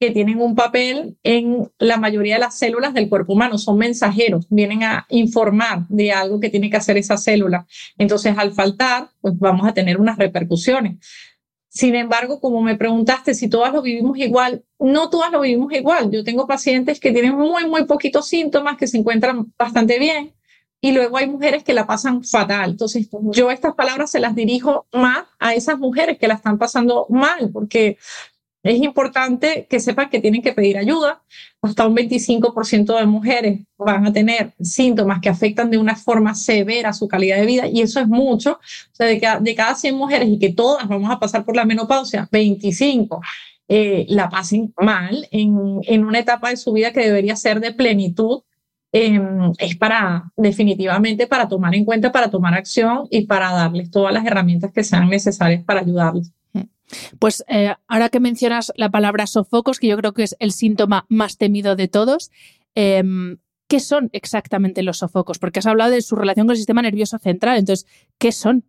que tienen un papel en la mayoría de las células del cuerpo humano, son mensajeros, vienen a informar de algo que tiene que hacer esa célula. Entonces, al faltar, pues vamos a tener unas repercusiones. Sin embargo, como me preguntaste si todas lo vivimos igual, no todas lo vivimos igual. Yo tengo pacientes que tienen muy, muy poquitos síntomas, que se encuentran bastante bien, y luego hay mujeres que la pasan fatal. Entonces, yo estas palabras se las dirijo más a esas mujeres que la están pasando mal, porque es importante que sepan que tienen que pedir ayuda. Hasta un 25% de mujeres van a tener síntomas que afectan de una forma severa su calidad de vida y eso es mucho. O sea, de, cada, de cada 100 mujeres y que todas vamos a pasar por la menopausia, 25 eh, la pasen mal en, en una etapa de su vida que debería ser de plenitud em, es para definitivamente para tomar en cuenta, para tomar acción y para darles todas las herramientas que sean necesarias para ayudarles. Pues eh, ahora que mencionas la palabra sofocos, que yo creo que es el síntoma más temido de todos, em, ¿qué son exactamente los sofocos? Porque has hablado de su relación con el sistema nervioso central, entonces, ¿qué son?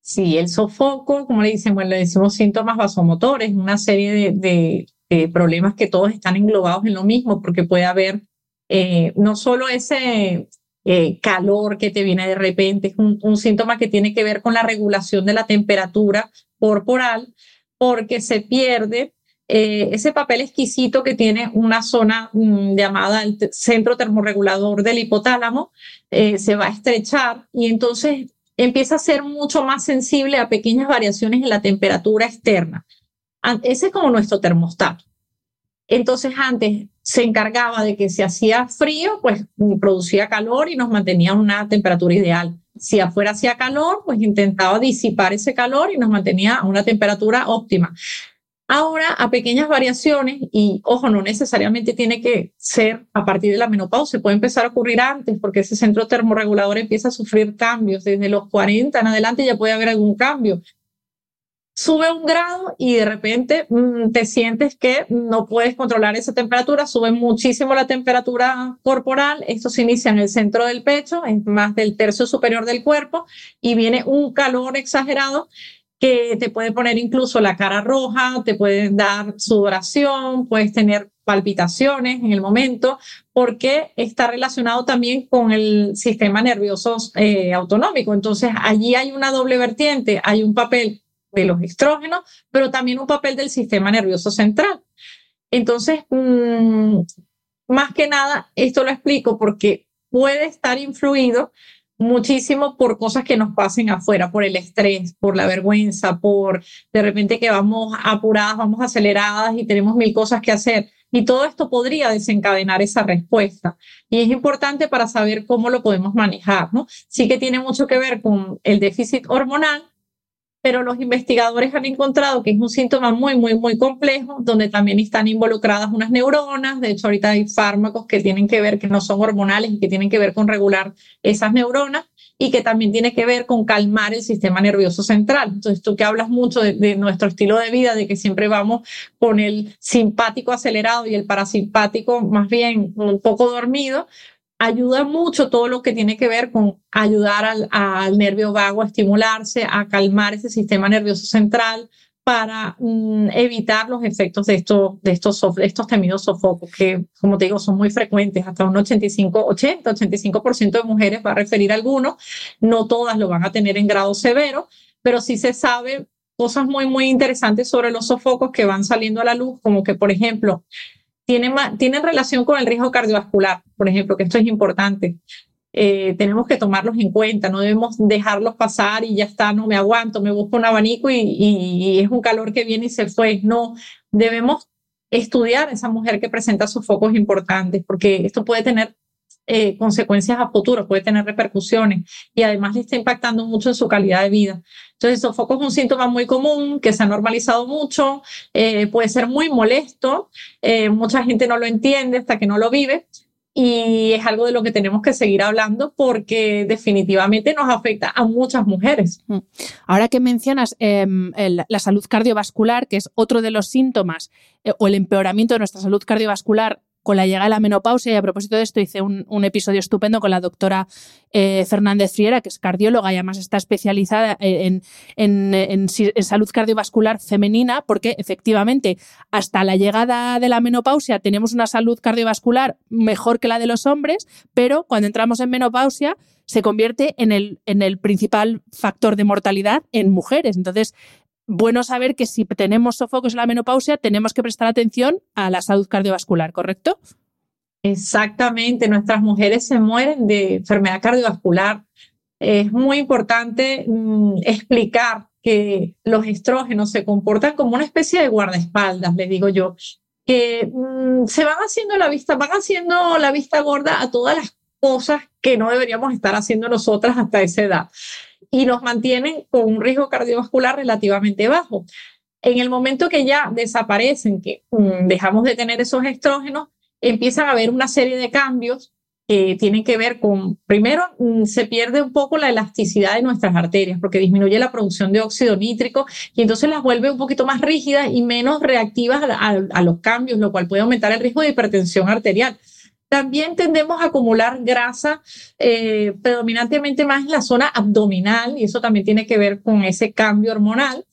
Sí, el sofoco, como le dicen, bueno, le decimos síntomas vasomotores, una serie de, problemas que todos están englobados en lo mismo, porque puede haber eh, no solo ese eh, calor que te viene de repente, es un, síntoma que tiene que ver con la regulación de la temperatura corporal, porque se pierde eh, ese papel exquisito que tiene una zona mm, llamada el centro termorregulador del hipotálamo, se va a estrechar y entonces empieza a ser mucho más sensible a pequeñas variaciones en la temperatura externa. Ese es como nuestro termostato. Entonces antes se encargaba de que si hacía frío, pues producía calor y nos mantenía una temperatura ideal. Si afuera hacía calor, pues intentaba disipar ese calor y nos mantenía a una temperatura óptima. Ahora, a pequeñas variaciones, y ojo, no necesariamente tiene que ser a partir de la menopausia, puede empezar a ocurrir antes, porque ese centro termorregulador empieza a sufrir cambios. Desde los 40 en adelante ya puede haber algún cambio. Sube un grado y de repente mm, te sientes que no puedes controlar esa temperatura, sube muchísimo la temperatura corporal, esto se inicia en el centro del pecho, es más del tercio superior del cuerpo, y viene un calor exagerado que te puede poner incluso la cara roja, te puede dar sudoración, puedes tener palpitaciones en el momento, porque está relacionado también con el sistema nervioso eh, autonómico. Entonces, allí hay una doble vertiente, hay un papel de los estrógenos, pero también un papel del sistema nervioso central. Entonces, mm, más que nada, esto lo explico porque puede estar influido muchísimo por cosas que nos pasen afuera, por el estrés, por la vergüenza, por de repente que vamos apuradas, vamos aceleradas y tenemos mil cosas que hacer. Y todo esto podría desencadenar esa respuesta. Y es importante para saber cómo lo podemos manejar, ¿no? Sí que tiene mucho que ver con el déficit hormonal, pero los investigadores han encontrado que es un síntoma muy, muy, muy complejo, donde también están involucradas unas neuronas. De hecho, ahorita hay fármacos que tienen que ver, que no son hormonales y que tienen que ver con regular esas neuronas y que también tiene que ver con calmar el sistema nervioso central. Entonces, tú que hablas mucho de, de, nuestro estilo de vida, de que siempre vamos con el simpático acelerado y el parasimpático más bien un poco dormido, ayuda mucho todo lo que tiene que ver con ayudar al, nervio vago a estimularse, a calmar ese sistema nervioso central para mm, evitar los efectos de estos, de estos, estos temidos sofocos, que, como te digo, son muy frecuentes. Hasta un 85, 80, 85% de mujeres va a referir a alguno. No todas lo van a tener en grado severo, pero sí se sabe cosas muy, muy interesantes sobre los sofocos que van saliendo a la luz, como que, por ejemplo, tienen, relación con el riesgo cardiovascular, por ejemplo, que esto es importante. Eh, tenemos que tomarlos en cuenta, no debemos dejarlos pasar y ya está, no me aguanto, me busco un abanico y, y, es un calor que viene y se fue. No, debemos estudiar a esa mujer que presenta sus focos importantes, porque esto puede tener eh, consecuencias a futuro, puede tener repercusiones y además le está impactando mucho en su calidad de vida. Entonces, el sofoco es un síntoma muy común que se ha normalizado mucho, eh, puede ser muy molesto, eh, mucha gente no lo entiende hasta que no lo vive, y es algo de lo que tenemos que seguir hablando porque definitivamente nos afecta a muchas mujeres. Mm. Ahora que mencionas em, la salud cardiovascular, que es otro de los síntomas o el empeoramiento de nuestra salud cardiovascular con la llegada de la menopausia y a propósito de esto hice un, episodio estupendo con la doctora eh, Fernández Friera, que es cardióloga y además está especializada en, salud cardiovascular femenina, porque efectivamente hasta la llegada de la menopausia tenemos una salud cardiovascular mejor que la de los hombres, pero cuando entramos en menopausia se convierte en el principal factor de mortalidad en mujeres. Entonces, bueno saber que si tenemos sofocos en la menopausia, tenemos que prestar atención a la salud cardiovascular, ¿correcto? Exactamente, nuestras mujeres se mueren de enfermedad cardiovascular. Es muy importante mm, explicar que los estrógenos se comportan como una especie de guardaespaldas, les digo yo, que mm, se van haciendo la vista, van haciendo la vista gorda a todas las cosas que no deberíamos estar haciendo nosotras hasta esa edad y nos mantienen con un riesgo cardiovascular relativamente bajo. En el momento que ya desaparecen, que mm, dejamos de tener esos estrógenos, empiezan a haber una serie de cambios que tienen que ver con, primero, mm, se pierde un poco la elasticidad de nuestras arterias porque disminuye la producción de óxido nítrico y entonces las vuelve un poquito más rígidas y menos reactivas a, los cambios, lo cual puede aumentar el riesgo de hipertensión arterial. También tendemos a acumular grasa eh, predominantemente más en la zona abdominal y eso también tiene que ver con ese cambio hormonal.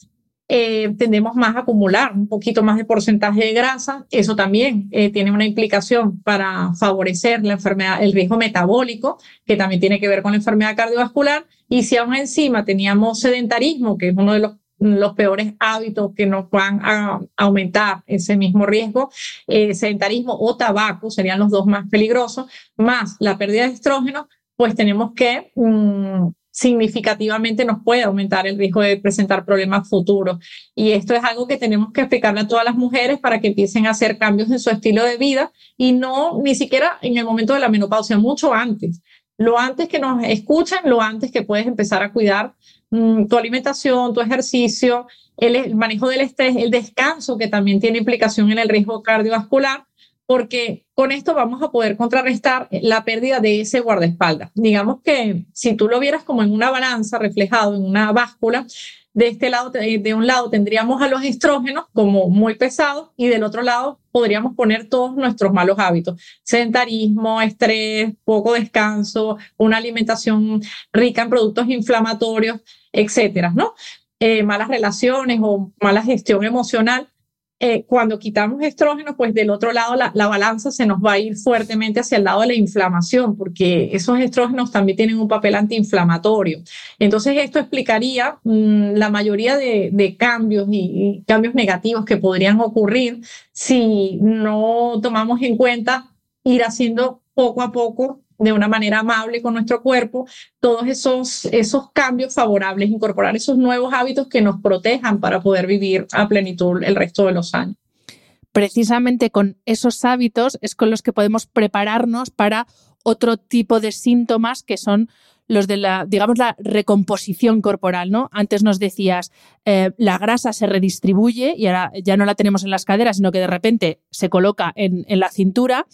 Eh, tendemos más a acumular un poquito más de porcentaje de grasa. Eso también eh, tiene una implicación para favorecer la enfermedad, el riesgo metabólico, que también tiene que ver con la enfermedad cardiovascular. Y si aún encima teníamos sedentarismo, que es uno de los, los peores hábitos que nos van a aumentar ese mismo riesgo, eh, sedentarismo o tabaco serían los dos más peligrosos, más la pérdida de estrógeno, pues tenemos que mm, significativamente nos puede aumentar el riesgo de presentar problemas futuros. Y esto es algo que tenemos que explicarle a todas las mujeres para que empiecen a hacer cambios en su estilo de vida y no ni siquiera en el momento de la menopausia, mucho antes. Lo antes que nos escuchen, lo antes que puedes empezar a cuidar mm, tu alimentación, tu ejercicio, el manejo del estrés, el descanso, que también tiene implicación en el riesgo cardiovascular porque con esto vamos a poder contrarrestar la pérdida de ese guardaespaldas. Digamos que si tú lo vieras como en una balanza reflejado en una báscula, de este lado, de un lado tendríamos a los estrógenos como muy pesados y del otro lado podríamos poner todos nuestros malos hábitos, sedentarismo, estrés, poco descanso, una alimentación rica en productos inflamatorios, etcétera, ¿no? Eh, malas relaciones o mala gestión emocional eh, cuando quitamos estrógenos, pues del otro lado la, balanza se nos va a ir fuertemente hacia el lado de la inflamación, porque esos estrógenos también tienen un papel antiinflamatorio. Entonces, esto explicaría mm, la mayoría de, cambios y, cambios negativos que podrían ocurrir si no tomamos en cuenta ir haciendo poco a poco de una manera amable con nuestro cuerpo, todos esos, esos cambios favorables, incorporar esos nuevos hábitos que nos protejan para poder vivir a plenitud el resto de los años. Precisamente con esos hábitos es con los que podemos prepararnos para otro tipo de síntomas que son los de la, digamos, la recomposición corporal, ¿no? Antes nos decías, eh, la grasa se redistribuye y ahora ya no la tenemos en las caderas, sino que de repente se coloca en, la cintura,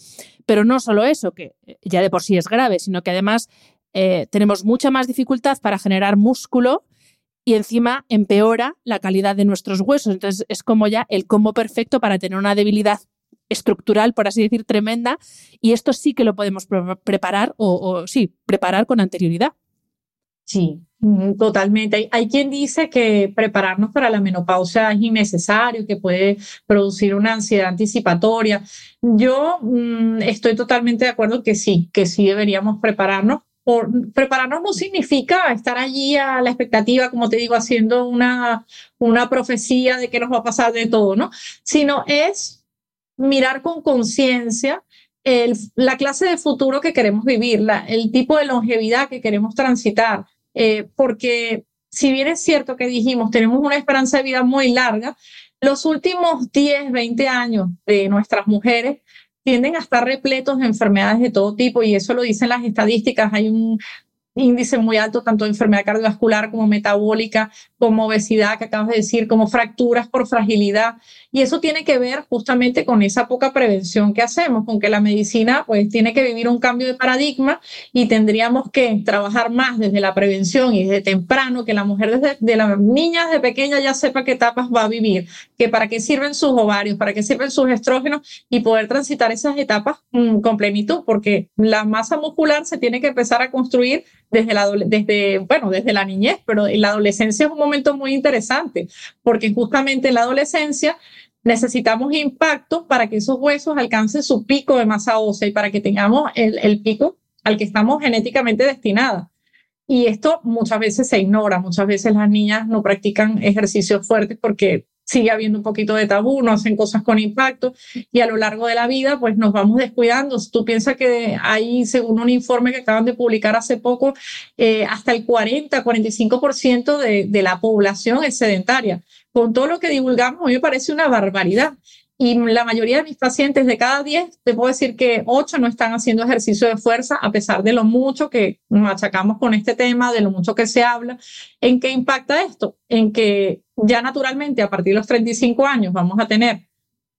pero no solo eso, que ya de por sí es grave, sino que además eh, tenemos mucha más dificultad para generar músculo y encima empeora la calidad de nuestros huesos. Entonces es como ya el combo perfecto para tener una debilidad estructural, por así decir, tremenda, y esto sí que lo podemos preparar o, sí, preparar con anterioridad. Sí, mm, totalmente. Hay, quien dice que prepararnos para la menopausia es innecesario, que puede producir una ansiedad anticipatoria. Yo mm, estoy totalmente de acuerdo que sí, que sí deberíamos prepararnos. Por, prepararnos no significa estar allí a la expectativa, como te digo, haciendo una, una profecía de que nos va a pasar de todo, ¿no? Sino es mirar con conciencia la clase de futuro que queremos vivir, el tipo de longevidad que queremos transitar, eh, porque si bien es cierto que dijimos, tenemos una esperanza de vida muy larga, los últimos 10, 20 años de nuestras mujeres tienden a estar repletos de enfermedades de todo tipo y eso lo dicen las estadísticas. Hay un, índice muy alto tanto de enfermedad cardiovascular como metabólica, como obesidad que acabas de decir, como fracturas por fragilidad. Y eso tiene que ver justamente con esa poca prevención que hacemos, con que la medicina pues tiene que vivir un cambio de paradigma y tendríamos que trabajar más desde la prevención y desde temprano, que la mujer desde de las niñas de pequeña ya sepa qué etapas va a vivir, que para qué sirven sus ovarios, para qué sirven sus estrógenos y poder transitar esas etapas mm, con plenitud, porque la masa muscular se tiene que empezar a construir desde la, desde, bueno, desde la niñez, pero en la adolescencia es un momento muy interesante, porque justamente en la adolescencia necesitamos impacto para que esos huesos alcancen su pico de masa ósea y para que tengamos el, el pico al que estamos genéticamente destinadas. Y esto muchas veces se ignora, muchas veces las niñas no practican ejercicios fuertes porque sigue habiendo un poquito de tabú, no hacen cosas con impacto y a lo largo de la vida pues nos vamos descuidando. Tú piensas que hay, según un informe que acaban de publicar hace poco, eh, hasta el 40, 45% de, de la población es sedentaria. Con todo lo que divulgamos, a mí me parece una barbaridad. Y la mayoría de mis pacientes, de cada 10, te puedo decir que 8 no están haciendo ejercicio de fuerza, a pesar de lo mucho que nos achacamos con este tema, de lo mucho que se habla. ¿En qué impacta esto? En que ya naturalmente a partir de los 35 años vamos a tener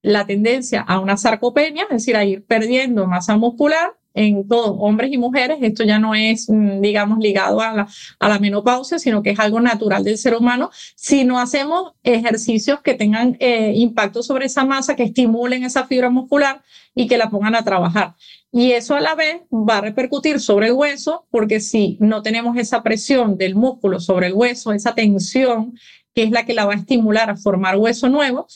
la tendencia a una sarcopenia, es decir, a ir perdiendo masa muscular en todos, hombres y mujeres. Esto ya no es, mm, digamos, ligado a la, a la menopausia, sino que es algo natural del ser humano. Si no hacemos ejercicios que tengan eh, impacto sobre esa masa, que estimulen esa fibra muscular y que la pongan a trabajar. Y eso a la vez va a repercutir sobre el hueso, porque si no tenemos esa presión del músculo sobre el hueso, esa tensión que es la que la va a estimular a formar hueso nuevo,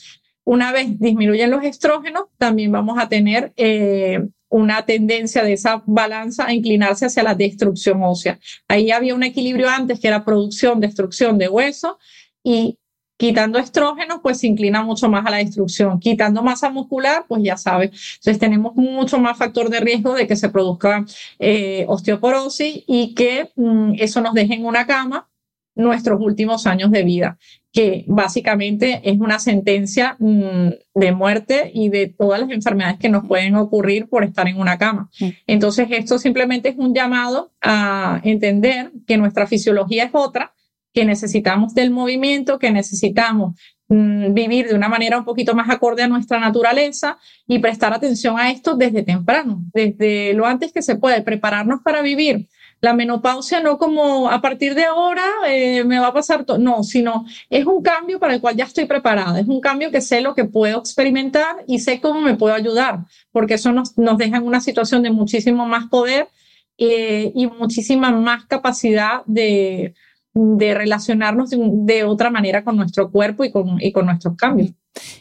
una vez disminuyen los estrógenos, también vamos a tener eh, una tendencia de esa balanza a inclinarse hacia la destrucción ósea. Ahí había un equilibrio antes que era producción, destrucción de hueso y quitando estrógenos, pues se inclina mucho más a la destrucción. Quitando masa muscular, pues ya sabes. Entonces tenemos mucho más factor de riesgo de que se produzca eh, osteoporosis y que mm, eso nos deje en una cama nuestros últimos años de vida, que básicamente es una sentencia mm, de muerte y de todas las enfermedades que nos pueden ocurrir por estar en una cama. Entonces, esto simplemente es un llamado a entender que nuestra fisiología es otra, que necesitamos del movimiento, que necesitamos mm, vivir de una manera un poquito más acorde a nuestra naturaleza y prestar atención a esto desde temprano, desde lo antes que se puede, prepararnos para vivir la menopausia no como a partir de ahora eh, me va a pasar todo, no, sino es un cambio para el cual ya estoy preparada, es un cambio que sé lo que puedo experimentar y sé cómo me puedo ayudar, porque eso nos, nos deja en una situación de muchísimo más poder eh, y muchísima más capacidad de, de relacionarnos de, otra manera con nuestro cuerpo y con, y con nuestros cambios.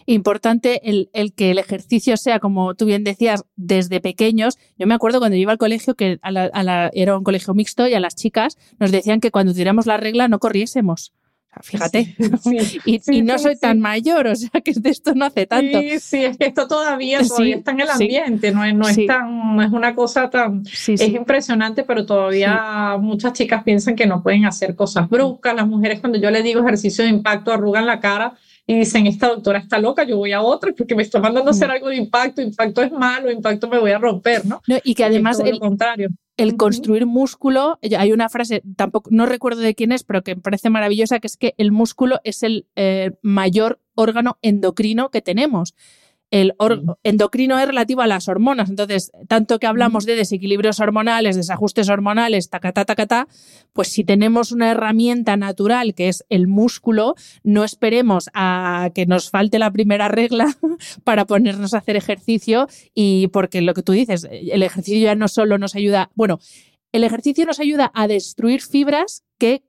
Importante el, que el ejercicio sea, como tú bien decías, desde pequeños. Yo me acuerdo cuando iba al colegio, que era un colegio mixto, y a las chicas nos decían que cuando tiramos la regla no corriésemos. fíjate, y, no soy tan mayor, o sea que de esto no hace tanto. Sí, sí, es que esto todavía, está en el ambiente, no, es, no, es tan, no es una cosa tan... es impresionante, pero todavía muchas chicas piensan que no pueden hacer cosas bruscas. Las mujeres cuando yo les digo ejercicio de impacto arrugan la cara y dicen, esta doctora está loca, yo voy a otra porque me está mandando a hacer mm. algo de impacto, impacto es malo, impacto me voy a romper, ¿no? y que además el, contrario. el construir músculo, hay una frase, tampoco, no recuerdo de quién es, pero que me parece maravillosa, que es que el músculo es el eh, mayor órgano endocrino que tenemos el endocrino es relativo a las hormonas. Entonces, tanto que hablamos de desequilibrios hormonales, desajustes hormonales, tacata, tacata, pues si tenemos una herramienta natural que es el músculo, no esperemos a que nos falte la primera regla para ponernos a hacer ejercicio y porque lo que tú dices, el ejercicio ya no solo nos ayuda, bueno, el ejercicio nos ayuda a destruir fibras que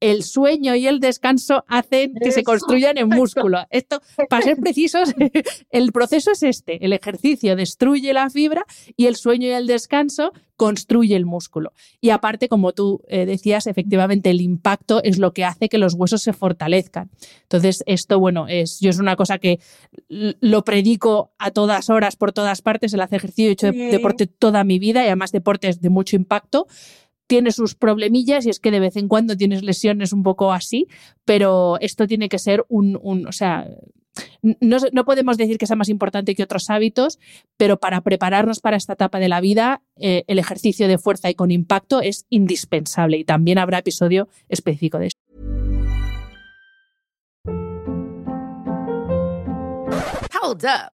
el sueño y el descanso hacen que se construyan en músculo. Esto, para ser precisos, el proceso es este. El ejercicio destruye la fibra y el sueño y el descanso construye el músculo. Y aparte, como tú eh, decías, efectivamente el impacto es lo que hace que los huesos se fortalezcan. Entonces, esto, bueno, es, yo es una cosa que lo predico a todas horas, por todas partes, el hacer ejercicio, he hecho deporte toda mi vida y además deportes de mucho impacto tiene sus problemillas y es que de vez en cuando tienes lesiones un poco así, pero esto tiene que ser un, o sea, no, podemos decir que sea más importante que otros hábitos, pero para prepararnos para esta etapa de la vida, eh, el ejercicio de fuerza y con impacto es indispensable y también habrá episodio específico de esto. Hold up.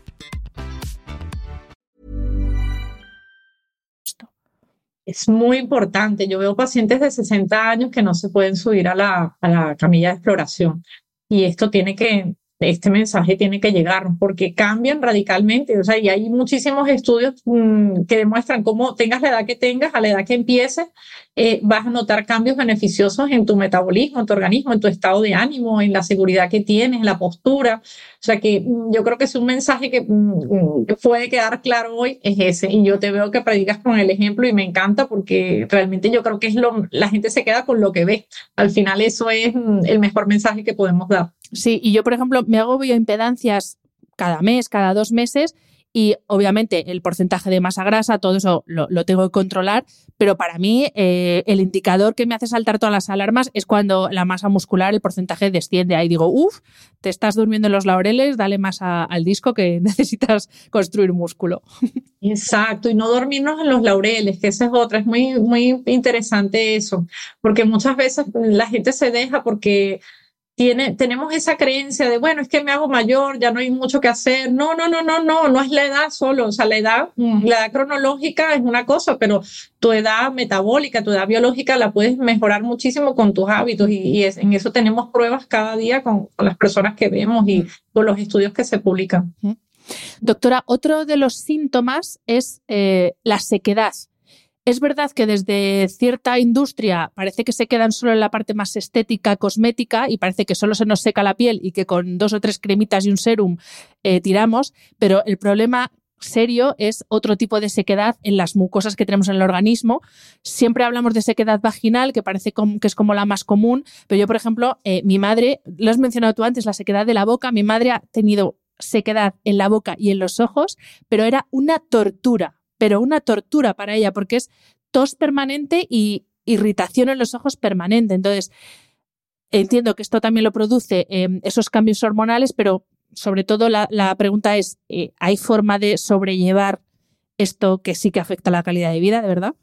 es muy importante. Yo veo pacientes de 60 años que no se pueden subir a la, a la camilla de exploración. Y esto tiene que, este mensaje tiene que llegar porque cambian radicalmente. O sea, y hay muchísimos estudios mm, que demuestran cómo tengas la edad que tengas, a la edad que empieces, eh, vas a notar cambios beneficiosos en tu metabolismo, en tu organismo, en tu estado de ánimo, en la seguridad que tienes, en la postura. O sea que mm, yo creo que es un mensaje que, mm, puede quedar claro hoy, es ese. Y yo te veo que predicas con el ejemplo y me encanta porque realmente yo creo que es lo, la gente se queda con lo que ve. Al final eso es el mejor mensaje que podemos dar. Sí, y yo, por ejemplo, me hago bioimpedancias cada mes, cada dos meses, y obviamente el porcentaje de masa grasa, todo eso lo, tengo que controlar, pero para mí eh, el indicador que me hace saltar todas las alarmas es cuando la masa muscular, el porcentaje desciende. Ahí digo, uff, te estás durmiendo en los laureles, dale más al disco que necesitas construir músculo. Exacto, y no dormirnos en los laureles, que esa es otra, es muy, muy interesante eso, porque muchas veces la gente se deja porque tenemos esa creencia de, bueno, es que me hago mayor, ya no hay mucho que hacer. No, no, no, no, no, no es la edad solo. O sea, la edad, la edad cronológica es una cosa, pero tu edad metabólica, tu edad biológica la puedes mejorar muchísimo con tus hábitos y, en eso tenemos pruebas cada día con, las personas que vemos y con los estudios que se publican. Doctora, otro de los síntomas es eh, la sequedad. Es verdad que desde cierta industria parece que se quedan solo en la parte más estética, cosmética, y parece que solo se nos seca la piel y que con dos o tres cremitas y un serum eh, tiramos, pero el problema serio es otro tipo de sequedad en las mucosas que tenemos en el organismo. Siempre hablamos de sequedad vaginal, que parece que es como la más común, pero yo, por ejemplo, eh, mi madre, lo has mencionado tú antes, la sequedad de la boca, mi madre ha tenido sequedad en la boca y en los ojos, pero era una tortura pero una tortura para ella porque es tos permanente y irritación en los ojos permanente. Entonces, entiendo que esto también lo produce em, esos cambios hormonales, pero sobre todo la, pregunta es, eh, ¿hay forma de sobrellevar esto que sí que afecta la calidad de vida, de verdad?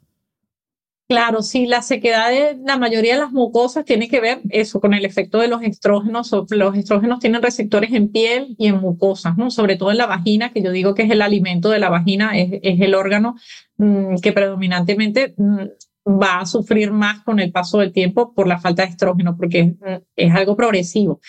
Claro, sí, la sequedad de la mayoría de las mucosas tiene que ver eso con el efecto de los estrógenos. Los estrógenos tienen receptores en piel y en mucosas, ¿no? Sobre todo en la vagina, que yo digo que es el alimento de la vagina, es, el órgano mm, que predominantemente mm, va a sufrir más con el paso del tiempo por la falta de estrógeno, porque es algo progresivo.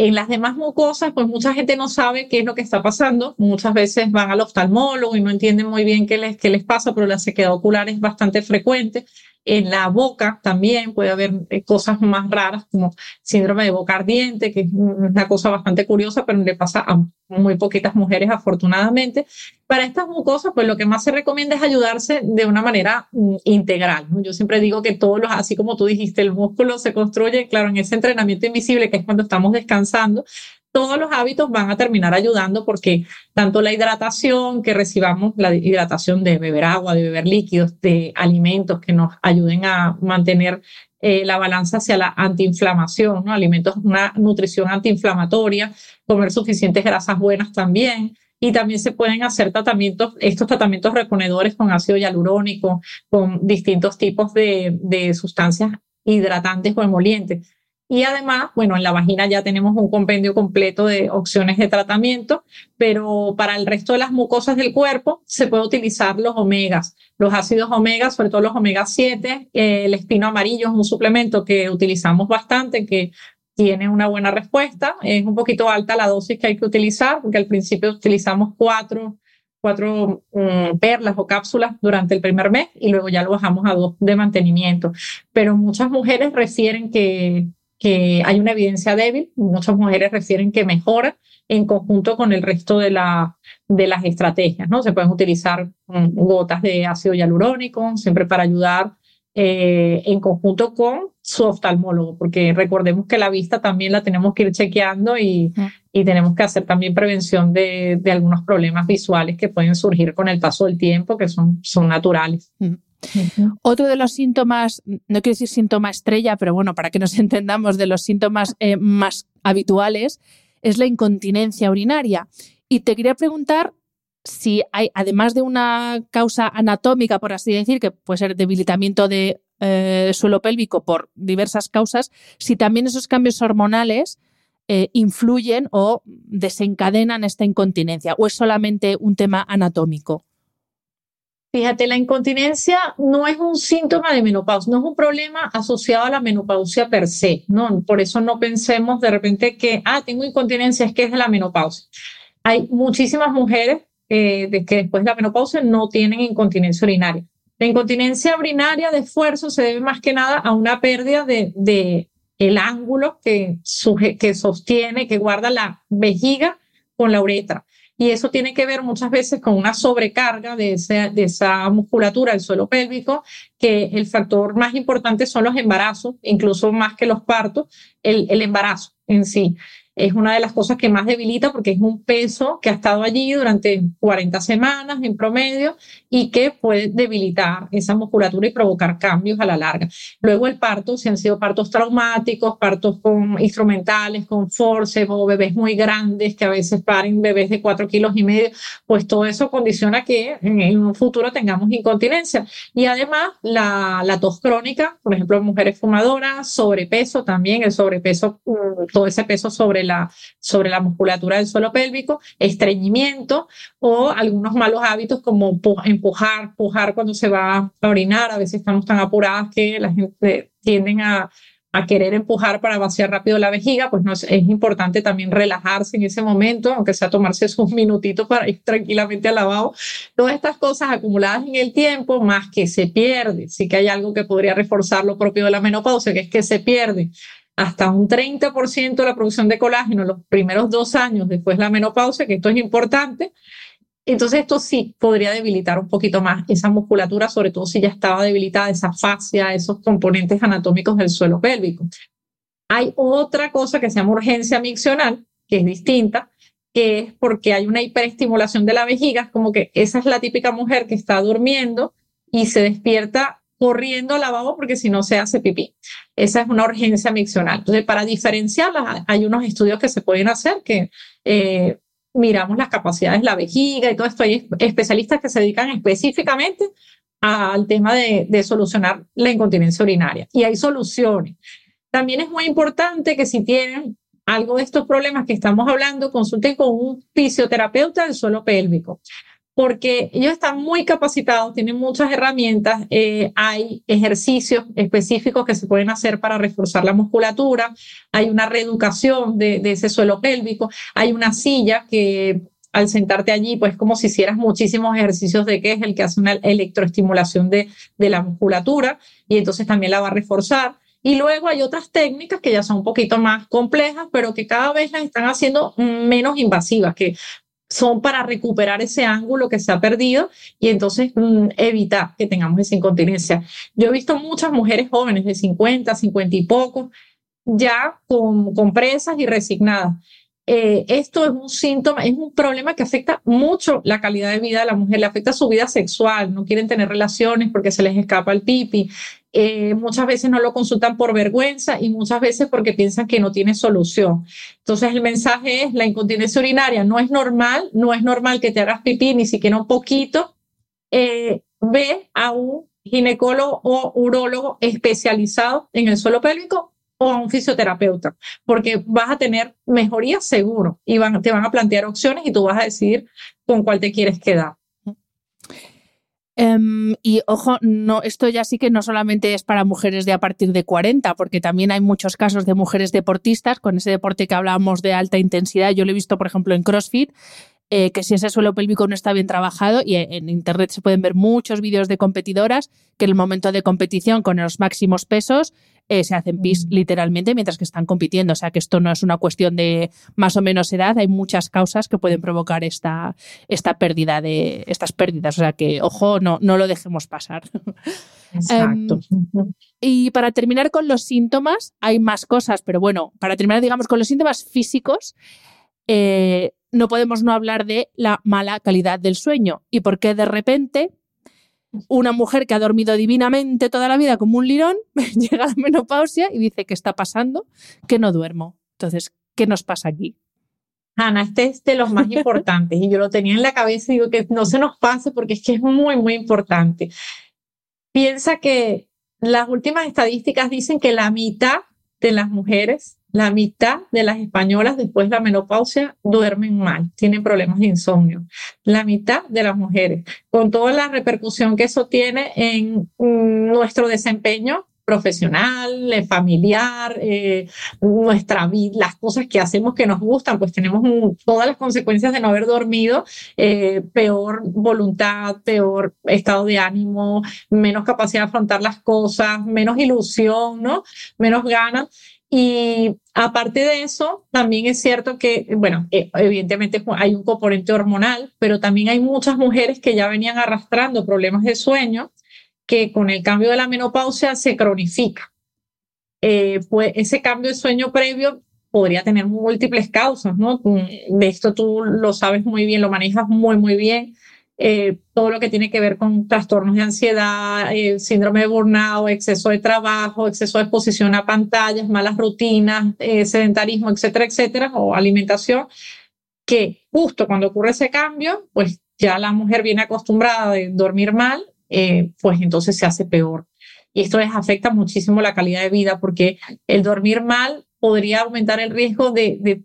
En las demás mucosas, pues mucha gente no sabe qué es lo que está pasando. Muchas veces van al oftalmólogo y no entienden muy bien qué les, qué les pasa, pero la sequedad ocular es bastante frecuente. En la boca también puede haber eh, cosas más raras como síndrome de boca ardiente, que es una cosa bastante curiosa, pero le pasa a muy poquitas mujeres afortunadamente. Para estas mucosas, pues lo que más se recomienda es ayudarse de una manera mm, integral. Yo siempre digo que todos los, así como tú dijiste, el músculo se construye, claro, en ese entrenamiento invisible que es cuando estamos descansando, todos los hábitos van a terminar ayudando porque tanto la hidratación, que recibamos la hidratación de beber agua, de beber líquidos, de alimentos que nos ayuden a mantener eh, la balanza hacia la antiinflamación, ¿no? alimentos, una nutrición antiinflamatoria, comer suficientes grasas buenas también. Y también se pueden hacer tratamientos, estos tratamientos reponedores con ácido hialurónico, con distintos tipos de, de sustancias hidratantes o emolientes y además, bueno, en la vagina ya tenemos un compendio completo de opciones de tratamiento, pero para el resto de las mucosas del cuerpo se puede utilizar los omegas, los ácidos omegas, sobre todo los omega 7. el espino amarillo es un suplemento que utilizamos bastante, que tiene una buena respuesta. Es un poquito alta la dosis que hay que utilizar, porque al principio utilizamos cuatro, cuatro mm, perlas o cápsulas durante el primer mes y luego ya lo bajamos a dos de mantenimiento. Pero muchas mujeres refieren que que hay una evidencia débil, muchas mujeres refieren que mejora en conjunto con el resto de, la, de las estrategias, ¿no? Se pueden utilizar mm, gotas de ácido hialurónico, siempre para ayudar eh, en conjunto con su oftalmólogo, porque recordemos que la vista también la tenemos que ir chequeando y, y tenemos que hacer también prevención de, de, algunos problemas visuales que pueden surgir con el paso del tiempo, que son, son naturales. Otro de los síntomas, no quiero decir síntoma estrella, pero bueno, para que nos entendamos de los síntomas eh, más habituales, es la incontinencia urinaria. Y te quería preguntar si hay, además de una causa anatómica, por así decir, que puede ser debilitamiento de eh, suelo pélvico por diversas causas, si también esos cambios hormonales eh, influyen o desencadenan esta incontinencia, o es solamente un tema anatómico. Fíjate, la incontinencia no es un síntoma de menopausia, no es un problema asociado a la menopausia per se, ¿no? Por eso no pensemos de repente que, ah, tengo incontinencia, es que es de la menopausia. Hay muchísimas mujeres eh, de que después de la menopausia no tienen incontinencia urinaria. La incontinencia urinaria de esfuerzo se debe más que nada a una pérdida de, de el ángulo que, que sostiene, que guarda la vejiga con la uretra y eso tiene que ver muchas veces con una sobrecarga de, esa musculatura del suelo pélvico, que el factor más importante son los embarazos, incluso más que los partos, el embarazo en sí. Es una de las cosas que más debilita porque es un peso que ha estado allí durante 40 semanas en promedio y que puede debilitar esa musculatura y provocar cambios a la larga. Luego el parto, si han sido partos traumáticos, partos con instrumentales, con forceps o bebés muy grandes que a veces paren bebés de 4 kilos y medio, pues todo eso condiciona que en, un futuro tengamos incontinencia. Y además la, la tos crónica, por ejemplo, mujeres fumadoras, sobrepeso también, el sobrepeso, mm, todo ese peso sobre sobre la musculatura del suelo pélvico, estreñimiento o algunos malos hábitos como empujar, empujar cuando se va a orinar. A veces estamos tan apuradas que la gente tienden a, querer empujar para vaciar rápido la vejiga, pues no es, importante también relajarse en ese momento, aunque sea tomarse sus minutitos para ir tranquilamente al lavabo. Todas estas cosas acumuladas en el tiempo, más que se pierde, sí que hay algo que podría reforzar lo propio de la menopausia, que es que se pierde hasta un 30% de la producción de colágeno los primeros dos años después de la menopausia, que esto es importante, entonces esto sí podría debilitar un poquito más esa musculatura, sobre todo si ya estaba debilitada esa fascia, esos componentes anatómicos del suelo pélvico. Hay otra cosa que se llama urgencia miccional, que es distinta, que es porque hay una hiperestimulación de la vejiga, como que esa es la típica mujer que está durmiendo y se despierta corriendo al lavabo porque si no se hace pipí. Esa es una urgencia miccional. Entonces, para diferenciarlas, hay unos estudios que se pueden hacer que eh, miramos las capacidades de la vejiga y todo esto. Hay especialistas que se dedican específicamente al tema de, de solucionar la incontinencia urinaria. Y hay soluciones. También es muy importante que si tienen algo de estos problemas que estamos hablando, consulten con un fisioterapeuta del suelo pélvico porque ellos están muy capacitados, tienen muchas herramientas, eh, hay ejercicios específicos que se pueden hacer para reforzar la musculatura, hay una reeducación de, ese suelo pélvico, hay una silla que al sentarte allí, pues como si hicieras muchísimos ejercicios de que es el que hace una electroestimulación de, de la musculatura y entonces también la va a reforzar. Y luego hay otras técnicas que ya son un poquito más complejas, pero que cada vez las están haciendo menos invasivas, que son para recuperar ese ángulo que se ha perdido y entonces mm, evitar que tengamos esa incontinencia. Yo he visto muchas mujeres jóvenes de 50, 50 y poco, ya con, con y resignadas. Eh, esto es un síntoma, es un problema que afecta mucho la calidad de vida de la mujer, le afecta su vida sexual, no quieren tener relaciones porque se les escapa el pipi, eh, muchas veces no lo consultan por vergüenza y muchas veces porque piensan que no tiene solución. Entonces el mensaje es, la incontinencia urinaria no es normal, no es normal que te hagas pipí ni siquiera un poquito. Eh, ve a un ginecólogo o urólogo especializado en el suelo pélvico o a un fisioterapeuta, porque vas a tener mejoría seguro y te van a plantear opciones y tú vas a decidir con cuál te quieres quedar. Um, y ojo, no, esto ya sí que no solamente es para mujeres de a partir de 40, porque también hay muchos casos de mujeres deportistas con ese deporte que hablábamos de alta intensidad. Yo lo he visto, por ejemplo, en CrossFit, eh, que si ese suelo pélvico no está bien trabajado, y en internet se pueden ver muchos vídeos de competidoras que en el momento de competición con los máximos pesos eh, se hacen pis mm. literalmente mientras que están compitiendo. O sea que esto no es una cuestión de más o menos edad, hay muchas causas que pueden provocar esta, esta pérdida de estas pérdidas. O sea que, ojo, no, no lo dejemos pasar. Exacto. Em, y para terminar con los síntomas, hay más cosas, pero bueno, para terminar, digamos, con los síntomas físicos, eh, no podemos no hablar de la mala calidad del sueño y por qué de repente una mujer que ha dormido divinamente toda la vida como un lirón, llega a la menopausia y dice que está pasando, que no duermo. Entonces, ¿qué nos pasa aquí? Ana, este es de los más importantes y yo lo tenía en la cabeza y digo que no se nos pase porque es que es muy, muy importante. Piensa que las últimas estadísticas dicen que la mitad de las mujeres la mitad de las españolas después de la menopausia duermen mal, tienen problemas de insomnio. La mitad de las mujeres, con toda la repercusión que eso tiene en mm, nuestro desempeño profesional, eh, familiar, eh, nuestra vida, las cosas que hacemos que nos gustan, pues tenemos todas las consecuencias de no haber dormido, eh, peor voluntad, peor estado de ánimo, menos capacidad de afrontar las cosas, menos ilusión, ¿no? Menos ganas. Y aparte de eso, también es cierto que, bueno, eh, evidentemente hay un componente hormonal, pero también hay muchas mujeres que ya venían arrastrando problemas de sueño que con el cambio de la menopausia se cronifica. Eh, pues ese cambio de sueño previo podría tener múltiples causas, ¿no? De esto tú lo sabes muy bien, lo manejas muy, muy bien. Eh, todo lo que tiene que ver con trastornos de ansiedad, eh, síndrome de burnout, exceso de trabajo, exceso de exposición a pantallas, malas rutinas, eh, sedentarismo, etcétera, etcétera, o alimentación, que justo cuando ocurre ese cambio, pues ya la mujer viene acostumbrada a dormir mal, pues entonces se hace peor. Y esto les afecta muchísimo la calidad de vida porque el dormir mal podría aumentar el riesgo de, de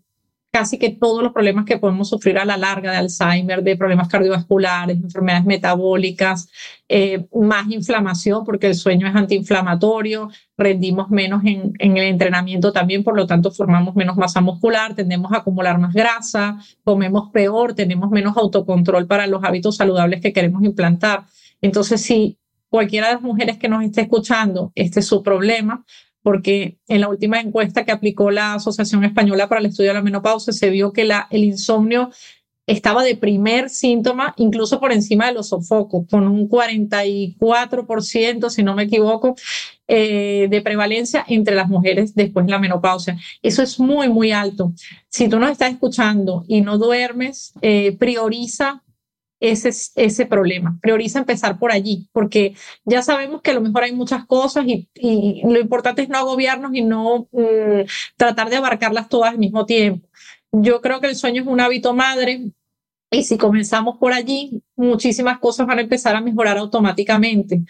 casi que todos los problemas que podemos sufrir a la larga de Alzheimer, de problemas cardiovasculares, enfermedades metabólicas, eh, más inflamación, porque el sueño es antiinflamatorio, rendimos menos en, en, el entrenamiento también, por lo tanto formamos menos masa muscular, tendemos a acumular más grasa, comemos peor, tenemos menos autocontrol para los hábitos saludables que queremos implantar. Entonces, si cualquiera de las mujeres que nos esté escuchando, este es su problema, porque en la última encuesta que aplicó la Asociación Española para el Estudio de la Menopausia se vio que el insomnio estaba de primer síntoma, incluso por encima de los sofocos, con un 44%, si no me equivoco, eh, de prevalencia entre las mujeres después de la menopausia. Eso es muy, muy alto. Si tú nos estás escuchando y no duermes, eh, prioriza ese, ese problema. Prioriza empezar por allí, porque ya sabemos que a lo mejor hay muchas cosas y, lo importante es no agobiarnos y no mm, tratar de abarcarlas todas al mismo tiempo. Yo creo que el sueño es un hábito madre y si comenzamos por allí, muchísimas cosas van a empezar a mejorar automáticamente.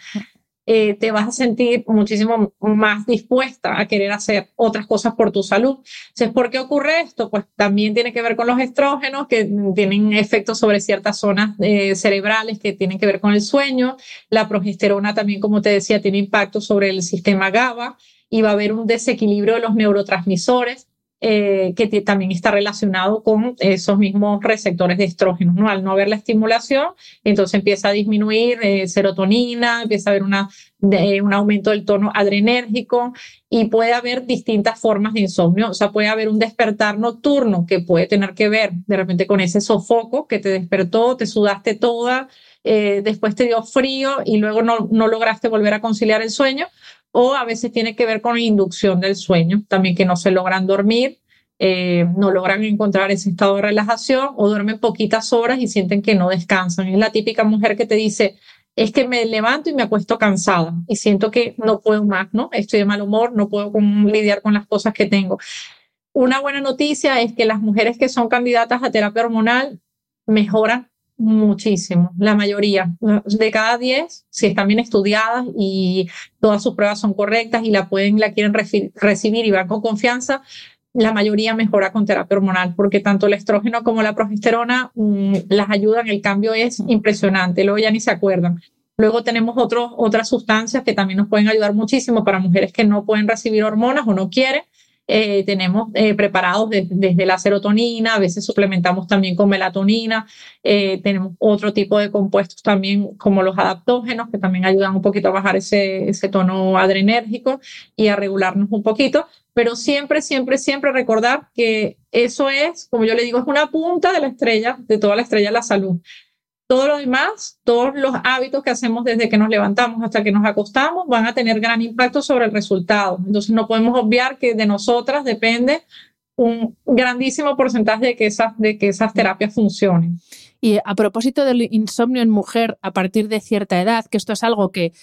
Eh, te vas a sentir muchísimo más dispuesta a querer hacer otras cosas por tu salud. Entonces, ¿por qué ocurre esto? Pues también tiene que ver con los estrógenos que tienen efectos sobre ciertas zonas eh, cerebrales que tienen que ver con el sueño. La progesterona también, como te decía, tiene impacto sobre el sistema GABA y va a haber un desequilibrio de los neurotransmisores eh, que también está relacionado con esos mismos receptores de estrógenos, ¿no? Al no haber la estimulación, entonces empieza a disminuir eh, serotonina, empieza a haber una, un aumento del tono adrenérgico y puede haber distintas formas de insomnio, o sea, puede haber un despertar nocturno que puede tener que ver de repente con ese sofoco que te despertó, te sudaste toda, eh, después te dio frío y luego no, no lograste volver a conciliar el sueño, o a veces tiene que ver con la inducción del sueño, también que no se logran dormir, eh, no logran encontrar ese estado de relajación o duermen poquitas horas y sienten que no descansan. Es la típica mujer que te dice, es que me levanto y me acuesto cansada y siento que no puedo más, ¿no? Estoy de mal humor, no puedo lidiar con las cosas que tengo. Una buena noticia es que las mujeres que son candidatas a terapia hormonal mejoran Muchísimo, la mayoría. De cada 10, si están bien estudiadas y todas sus pruebas son correctas y la pueden, la quieren recibir y van con confianza, la mayoría mejora con terapia hormonal, porque tanto el estrógeno como la progesterona mm, las ayudan, el cambio es impresionante, luego ya ni se acuerdan. Luego tenemos otros, otras sustancias que también nos pueden ayudar muchísimo para mujeres que no pueden recibir hormonas o no quieren, eh, tenemos eh, preparados desde la serotonina, a veces suplementamos también con melatonina, eh, tenemos otro tipo de compuestos también como los adaptógenos que también ayudan un poquito a bajar ese, ese tono adrenérgico y a regularnos un poquito, pero siempre, siempre, siempre recordar que eso es, como yo le digo, es una punta de la estrella, de toda la estrella de la salud. Todo lo demás, todos los hábitos que hacemos desde que nos levantamos hasta que nos acostamos van a tener gran impacto sobre el resultado. Entonces no podemos obviar que de nosotras depende un grandísimo porcentaje de que esas, de que esas terapias funcionen. Y a propósito del insomnio en mujer a partir de cierta edad, que esto es algo que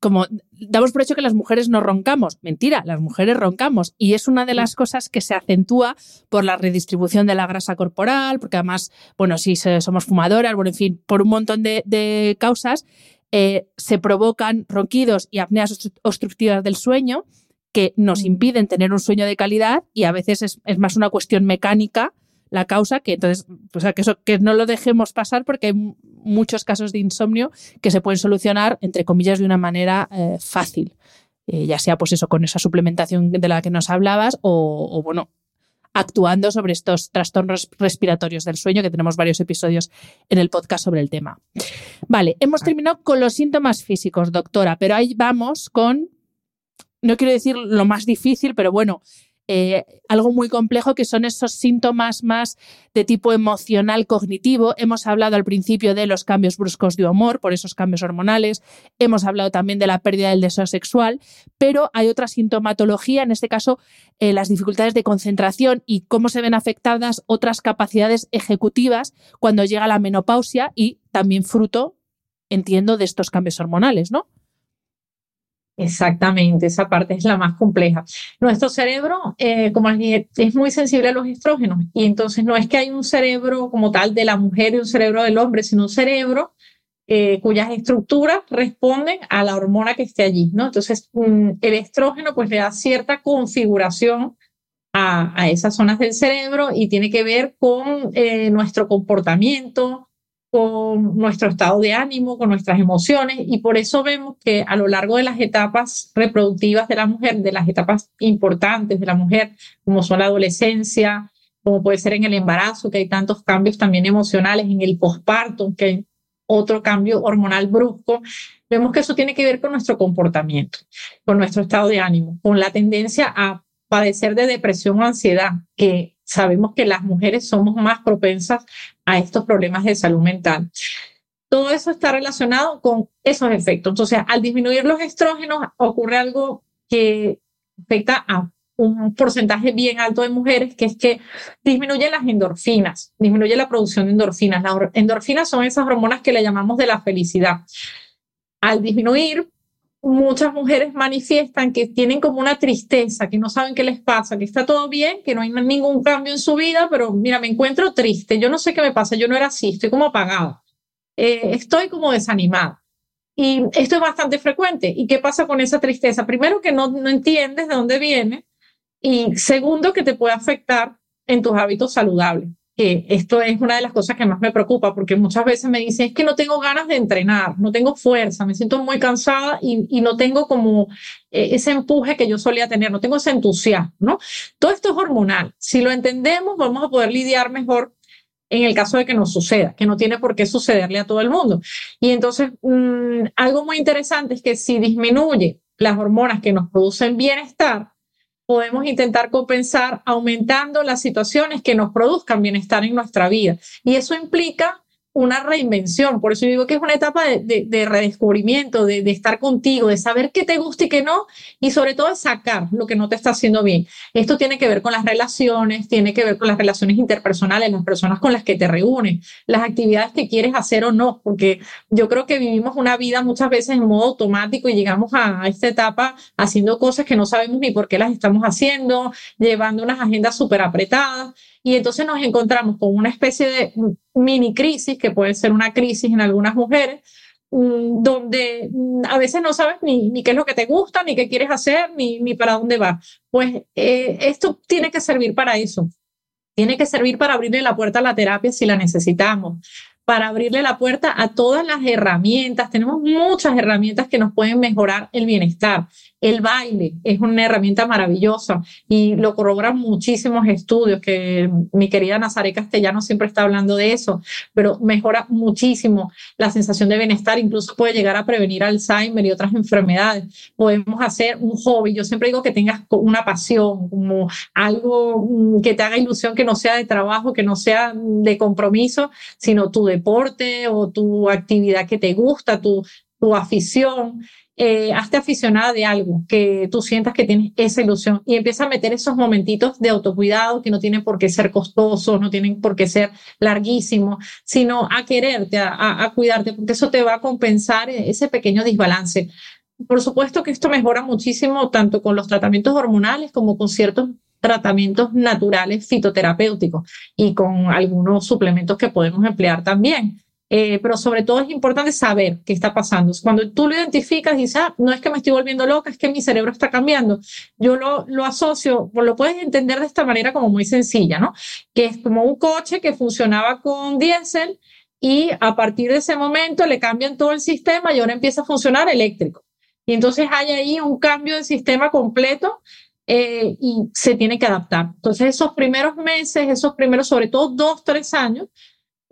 como damos por hecho que las mujeres no roncamos. Mentira, las mujeres roncamos. Y es una de las cosas que se acentúa por la redistribución de la grasa corporal, porque además, bueno, si somos fumadoras, bueno, en fin, por un montón de, causas, eh, se provocan ronquidos y apneas obstructivas del sueño que nos impiden tener un sueño de calidad y a veces es, es más una cuestión mecánica la causa, que entonces, o sea, que, eso, que no lo dejemos pasar porque hay muchos casos de insomnio que se pueden solucionar, entre comillas, de una manera eh, fácil. Eh, ya sea pues eso, con esa suplementación de la que nos hablabas o, bueno, actuando sobre estos trastornos respiratorios del sueño, que tenemos varios episodios en el podcast sobre el tema. Vale, hemos ah. terminado con los síntomas físicos, doctora, pero ahí vamos con, no quiero decir lo más difícil, pero bueno, eh, algo muy complejo que son esos síntomas más de tipo emocional cognitivo. Hemos hablado al principio de los cambios bruscos de humor por esos cambios hormonales, hemos hablado también de la pérdida del deseo sexual, pero hay otra sintomatología, en este caso eh, las dificultades de concentración y cómo se ven afectadas otras capacidades ejecutivas cuando llega la menopausia y también fruto, entiendo, de estos cambios hormonales, ¿no? Exactamente, esa parte es la más compleja. Nuestro cerebro, eh, como es muy sensible a los estrógenos y entonces no es que hay un cerebro como tal de la mujer y un cerebro del hombre, sino un cerebro eh, cuyas estructuras responden a la hormona que esté allí, ¿no? Entonces, mm, el estrógeno pues le da cierta configuración a, a, esas zonas del cerebro y tiene que ver con eh, nuestro comportamiento, con nuestro estado de ánimo, con nuestras emociones, y por eso vemos que a lo largo de las etapas reproductivas de la mujer, de las etapas importantes de la mujer, como son la adolescencia, como puede ser en el embarazo, que hay tantos cambios también emocionales, en el posparto, que hay otro cambio hormonal brusco, vemos que eso tiene que ver con nuestro comportamiento, con nuestro estado de ánimo, con la tendencia a padecer de depresión o ansiedad, que sabemos que las mujeres somos más propensas a estos problemas de salud mental. Todo eso está relacionado con esos efectos. Entonces, al disminuir los estrógenos, ocurre algo que afecta a un porcentaje bien alto de mujeres, que es que disminuyen las endorfinas, disminuye la producción de endorfinas. Las endorfinas son esas hormonas que le llamamos de la felicidad. Al disminuir, muchas mujeres manifiestan que tienen como una tristeza, que no saben qué les pasa, que está todo bien, que no hay ningún cambio en su vida, pero mira, me encuentro triste, yo no sé qué me pasa, yo no era así, estoy como apagada, eh, estoy como desanimada. Y esto es bastante frecuente. ¿Y qué pasa con esa tristeza? Primero que no, no entiendes de dónde viene y segundo que te puede afectar en tus hábitos saludables que esto es una de las cosas que más me preocupa, porque muchas veces me dicen, es que no tengo ganas de entrenar, no tengo fuerza, me siento muy cansada y, y no tengo como eh, ese empuje que yo solía tener, no tengo ese entusiasmo, ¿no? Todo esto es hormonal. Si lo entendemos, vamos a poder lidiar mejor en el caso de que nos suceda, que no tiene por qué sucederle a todo el mundo. Y entonces, mmm, algo muy interesante es que si disminuye las hormonas que nos producen bienestar, podemos intentar compensar aumentando las situaciones que nos produzcan bienestar en nuestra vida. Y eso implica una reinvención. Por eso digo que es una etapa de, redescubrimiento, de, estar contigo, de saber qué te gusta y qué no, y sobre todo de sacar lo que no te está haciendo bien. Esto tiene que ver con las relaciones, tiene que ver con las relaciones interpersonales, las personas con las que te reúnes, las actividades que quieres hacer o no, porque yo creo que vivimos una vida muchas veces en modo automático y llegamos a esta etapa haciendo cosas que no sabemos ni por qué las estamos haciendo, llevando unas agendas súper apretadas y entonces nos encontramos con una especie de mini crisis, que puede ser una crisis en algunas mujeres, mm, donde mm, a veces no sabes ni, ni, qué es lo que te gusta, ni qué quieres hacer, ni, ni para dónde vas. Pues eh, esto tiene que servir para eso. Tiene que servir para abrirle la puerta a la terapia si la necesitamos, para abrirle la puerta a todas las herramientas. Tenemos muchas herramientas que nos pueden mejorar el bienestar. El baile es una herramienta maravillosa y lo corroboran muchísimos estudios que mi querida Nazaré Castellano siempre está hablando de eso, pero mejora muchísimo la sensación de bienestar, incluso puede llegar a prevenir Alzheimer y otras enfermedades. Podemos hacer un hobby. Yo siempre digo que tengas una pasión, como algo mm, que te haga ilusión, que no sea de trabajo, que no sea de compromiso, sino tu deporte o tu actividad que te gusta, tu, tu afición eh, hazte aficionada de algo, que tú sientas que tienes esa ilusión y empieza a meter esos momentitos de autocuidado que no tienen por qué ser costosos, no tienen por qué ser larguísimos, sino a quererte, a, a cuidarte, porque eso te va a compensar ese pequeño desbalance. Por supuesto que esto mejora muchísimo tanto con los tratamientos hormonales como con ciertos tratamientos naturales fitoterapéuticos y con algunos suplementos que podemos emplear también. Eh, pero sobre todo es importante saber qué está pasando. Cuando tú lo identificas dices, ah, no es que me estoy volviendo loca, es que mi cerebro está cambiando. Yo lo, lo asocio, lo puedes entender de esta manera como muy sencilla, ¿no? Que es como un coche que funcionaba con diésel y a partir de ese momento le cambian todo el sistema y ahora empieza a funcionar eléctrico. Y entonces hay ahí un cambio de sistema completo eh, y se tiene que adaptar. Entonces esos primeros meses, esos primeros, sobre todo dos, tres años,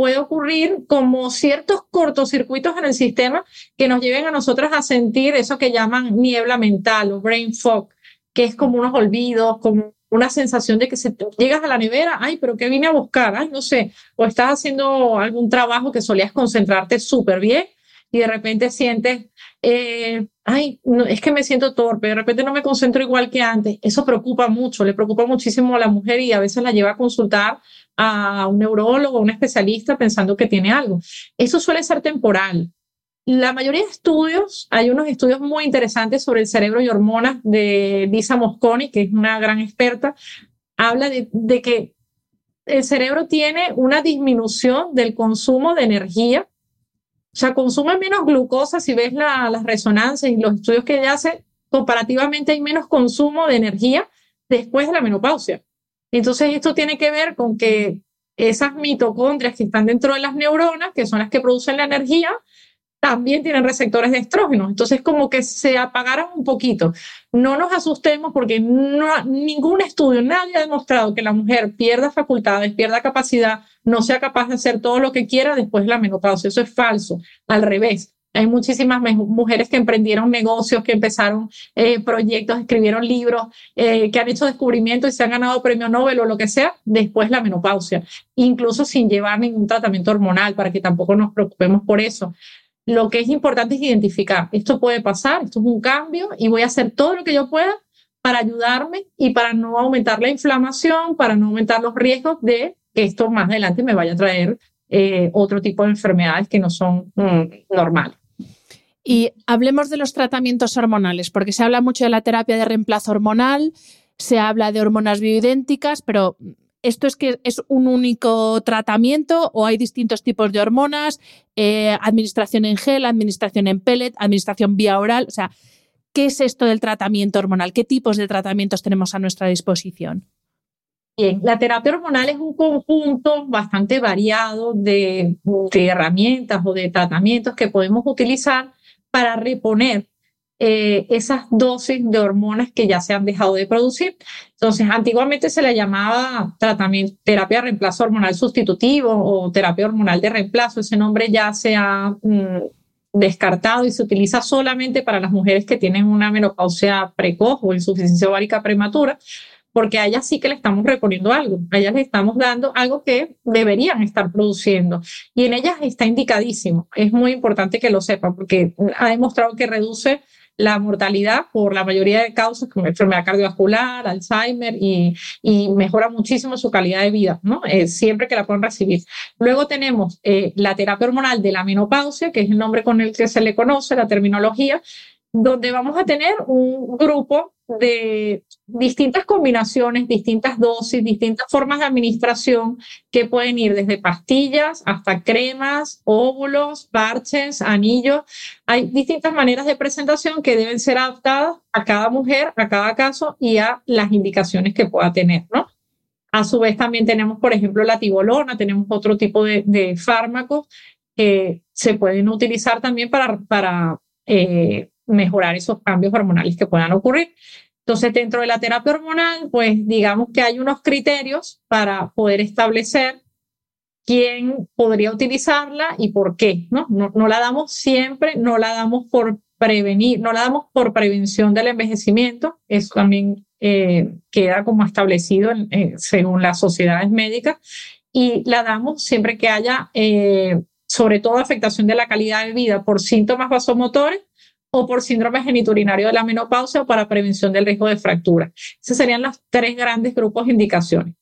puede ocurrir como ciertos cortocircuitos en el sistema que nos lleven a nosotras a sentir eso que llaman niebla mental o brain fog, que es como unos olvidos, como una sensación de que se llegas a la nevera, ay, pero ¿qué vine a buscar? Ay, no sé, o estás haciendo algún trabajo que solías concentrarte súper bien y de repente sientes, eh, ay, es que me siento torpe, de repente no me concentro igual que antes. Eso preocupa mucho, le preocupa muchísimo a la mujer y a veces la lleva a consultar a un neurólogo, a un especialista pensando que tiene algo. Eso suele ser temporal. La mayoría de estudios, hay unos estudios muy interesantes sobre el cerebro y hormonas de Lisa Mosconi, que es una gran experta, habla de, que el cerebro tiene una disminución del consumo de energía, o sea, consume menos glucosa si ves las resonancias y los estudios que ella hace, comparativamente hay menos consumo de energía después de la menopausia. Entonces, esto tiene que ver con que esas mitocondrias que están dentro de las neuronas, que son las que producen la energía, también tienen receptores de estrógenos. Entonces, como que se apagaron un poquito. No nos asustemos porque no, ningún estudio, nadie ha demostrado que la mujer pierda facultades, pierda capacidad, no sea capaz de hacer todo lo que quiera después de la menopausia. Eso es falso. Al revés. Hay muchísimas mujeres que emprendieron negocios, que empezaron eh, proyectos, escribieron libros, eh, que han hecho descubrimientos y se han ganado premio Nobel o lo que sea después de la menopausia, incluso sin llevar ningún tratamiento hormonal, para que tampoco nos preocupemos por eso. Lo que es importante es identificar, esto puede pasar, esto es un cambio y voy a hacer todo lo que yo pueda para ayudarme y para no aumentar la inflamación, para no aumentar los riesgos de que esto más adelante me vaya a traer eh, otro tipo de enfermedades que no son mm, normales. Y hablemos de los tratamientos hormonales, porque se habla mucho de la terapia de reemplazo hormonal, se habla de hormonas bioidénticas, pero ¿Esto es que es un único tratamiento o hay distintos tipos de hormonas? Eh, administración en gel, administración en pellet, administración vía oral. O sea, ¿qué es esto del tratamiento hormonal? ¿Qué tipos de tratamientos tenemos a nuestra disposición? Bien, la terapia hormonal es un conjunto bastante variado de herramientas o de tratamientos que podemos utilizar para reponer eh, esas dosis de hormonas que ya se han dejado de producir. Entonces, antiguamente se le llamaba tratamiento, terapia de reemplazo hormonal sustitutivo o terapia hormonal de reemplazo. Ese nombre ya se ha mm, descartado y se utiliza solamente para las mujeres que tienen una menopausia precoz o insuficiencia ovárica prematura, porque a ellas sí que le estamos reponiendo algo, a ellas le estamos dando algo que deberían estar produciendo y en ellas está indicadísimo. Es muy importante que lo sepan porque ha demostrado que reduce la mortalidad por la mayoría de causas como enfermedad cardiovascular, Alzheimer y, mejora muchísimo su calidad de vida, ¿no? Eh, siempre que la puedan recibir. Luego tenemos eh, la terapia hormonal de la menopausia, que es el nombre con el que se le conoce, la terminología, donde vamos a tener un grupo de distintas combinaciones, distintas dosis, distintas formas de administración que pueden ir desde pastillas hasta cremas, óvulos, parches, anillos. Hay distintas maneras de presentación que deben ser adaptadas a cada mujer, a cada caso y a las indicaciones que pueda tener, ¿no? A su vez también tenemos, por ejemplo, la tibolona, tenemos otro tipo de, fármacos que se pueden utilizar también para, para eh, mejorar esos cambios hormonales que puedan ocurrir. Entonces, dentro de la terapia hormonal, pues digamos que hay unos criterios para poder establecer quién podría utilizarla y por qué, ¿no? No, la damos siempre, no la damos por prevenir, no la damos por prevención del envejecimiento, eso también eh, queda como establecido eh, según las sociedades médicas, y la damos siempre que haya, eh, sobre todo, afectación de la calidad de vida por síntomas vasomotores o por síndrome geniturinario de la menopausia o para prevención del riesgo de fractura. Esos serían los tres grandes grupos de indicaciones.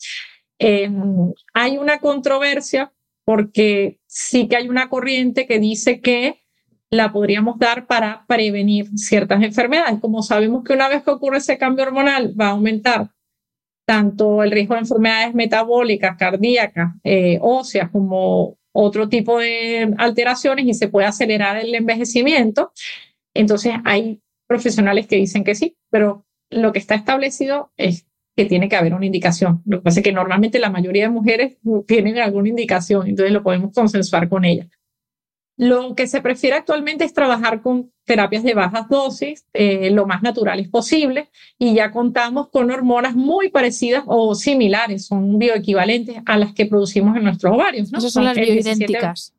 Em, hay una controversia porque sí que hay una corriente que dice que la podríamos dar para prevenir ciertas enfermedades. Como sabemos que una vez que ocurre ese cambio hormonal va a aumentar tanto el riesgo de enfermedades metabólicas, cardíacas, eh, óseas, como otro tipo de alteraciones y se puede acelerar el envejecimiento. Entonces hay profesionales que dicen que sí, pero lo que está establecido es que tiene que haber una indicación. Lo que pasa es que normalmente la mayoría de mujeres tienen alguna indicación, entonces lo podemos consensuar con ellas. Lo que se prefiere actualmente es trabajar con terapias de bajas dosis, eh, lo más naturales posible, y ya contamos con hormonas muy parecidas o similares, son bioequivalentes a las que producimos en nuestros ovarios. ¿no? Esas son, las bioidénticas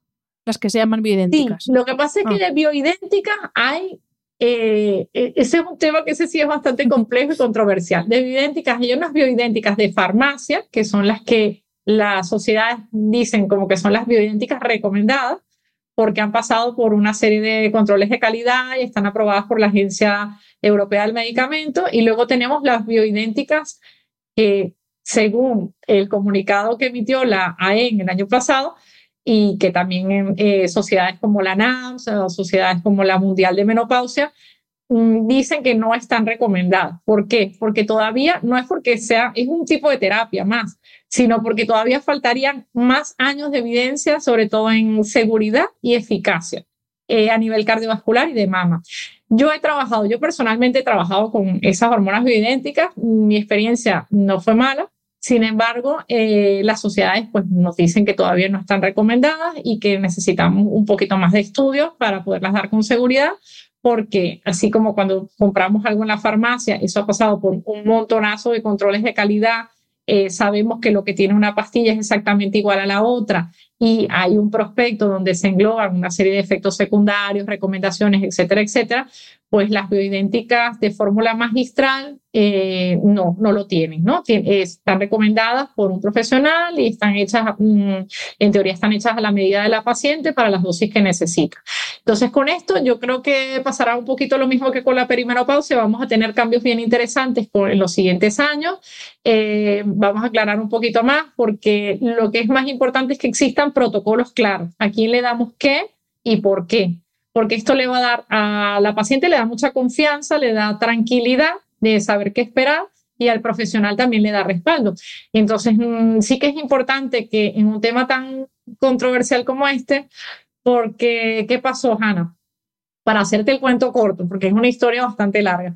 las que se llaman bioidénticas. Sí, lo que pasa es que ah. de bioidénticas hay eh, e, ese es un tema que ese sí es bastante complejo y controversial. De bioidénticas, hay unas bioidénticas de farmacia, que son las que las sociedades dicen como que son las bioidénticas recomendadas, porque han pasado por una serie de controles de calidad y están aprobadas por la Agencia Europea del Medicamento. Y luego tenemos las bioidénticas que, según el comunicado que emitió la AEN el año pasado, y que también eh, sociedades como la NAMS o sociedades como la Mundial de Menopausia mm, dicen que no están recomendadas. ¿Por qué? Porque todavía no es porque sea, es un tipo de terapia más, sino porque todavía faltarían más años de evidencia, sobre todo en seguridad y eficacia eh, a nivel cardiovascular y de mama. Yo he trabajado, yo personalmente he trabajado con esas hormonas bioidénticas, mi experiencia no fue mala, sin embargo, eh, las sociedades pues, nos dicen que todavía no están recomendadas y que necesitamos un poquito más de estudios para poderlas dar con seguridad, porque así como cuando compramos algo en la farmacia, eso ha pasado por un montonazo de controles de calidad, eh, sabemos que lo que tiene una pastilla es exactamente igual a la otra y hay un prospecto donde se engloban una serie de efectos secundarios, recomendaciones, etcétera, etcétera, pues las bioidénticas de fórmula magistral eh, no, no lo tienen, ¿no? están recomendadas por un profesional y están hechas, mm, en teoría están hechas a la medida de la paciente para las dosis que necesita. Entonces, con esto yo creo que pasará un poquito lo mismo que con la perimenopausia, vamos a tener cambios bien interesantes en los siguientes años. Eh, vamos a aclarar un poquito más porque lo que es más importante es que existan protocolos claros. ¿A quién le damos qué y por qué? Porque esto le va a dar a la paciente, le da mucha confianza, le da tranquilidad de saber qué esperar y al profesional también le da respaldo. Entonces, mm, sí que es importante que en un tema tan controversial como este, porque, ¿qué pasó, Hannah? Para hacerte el cuento corto, porque es una historia bastante larga.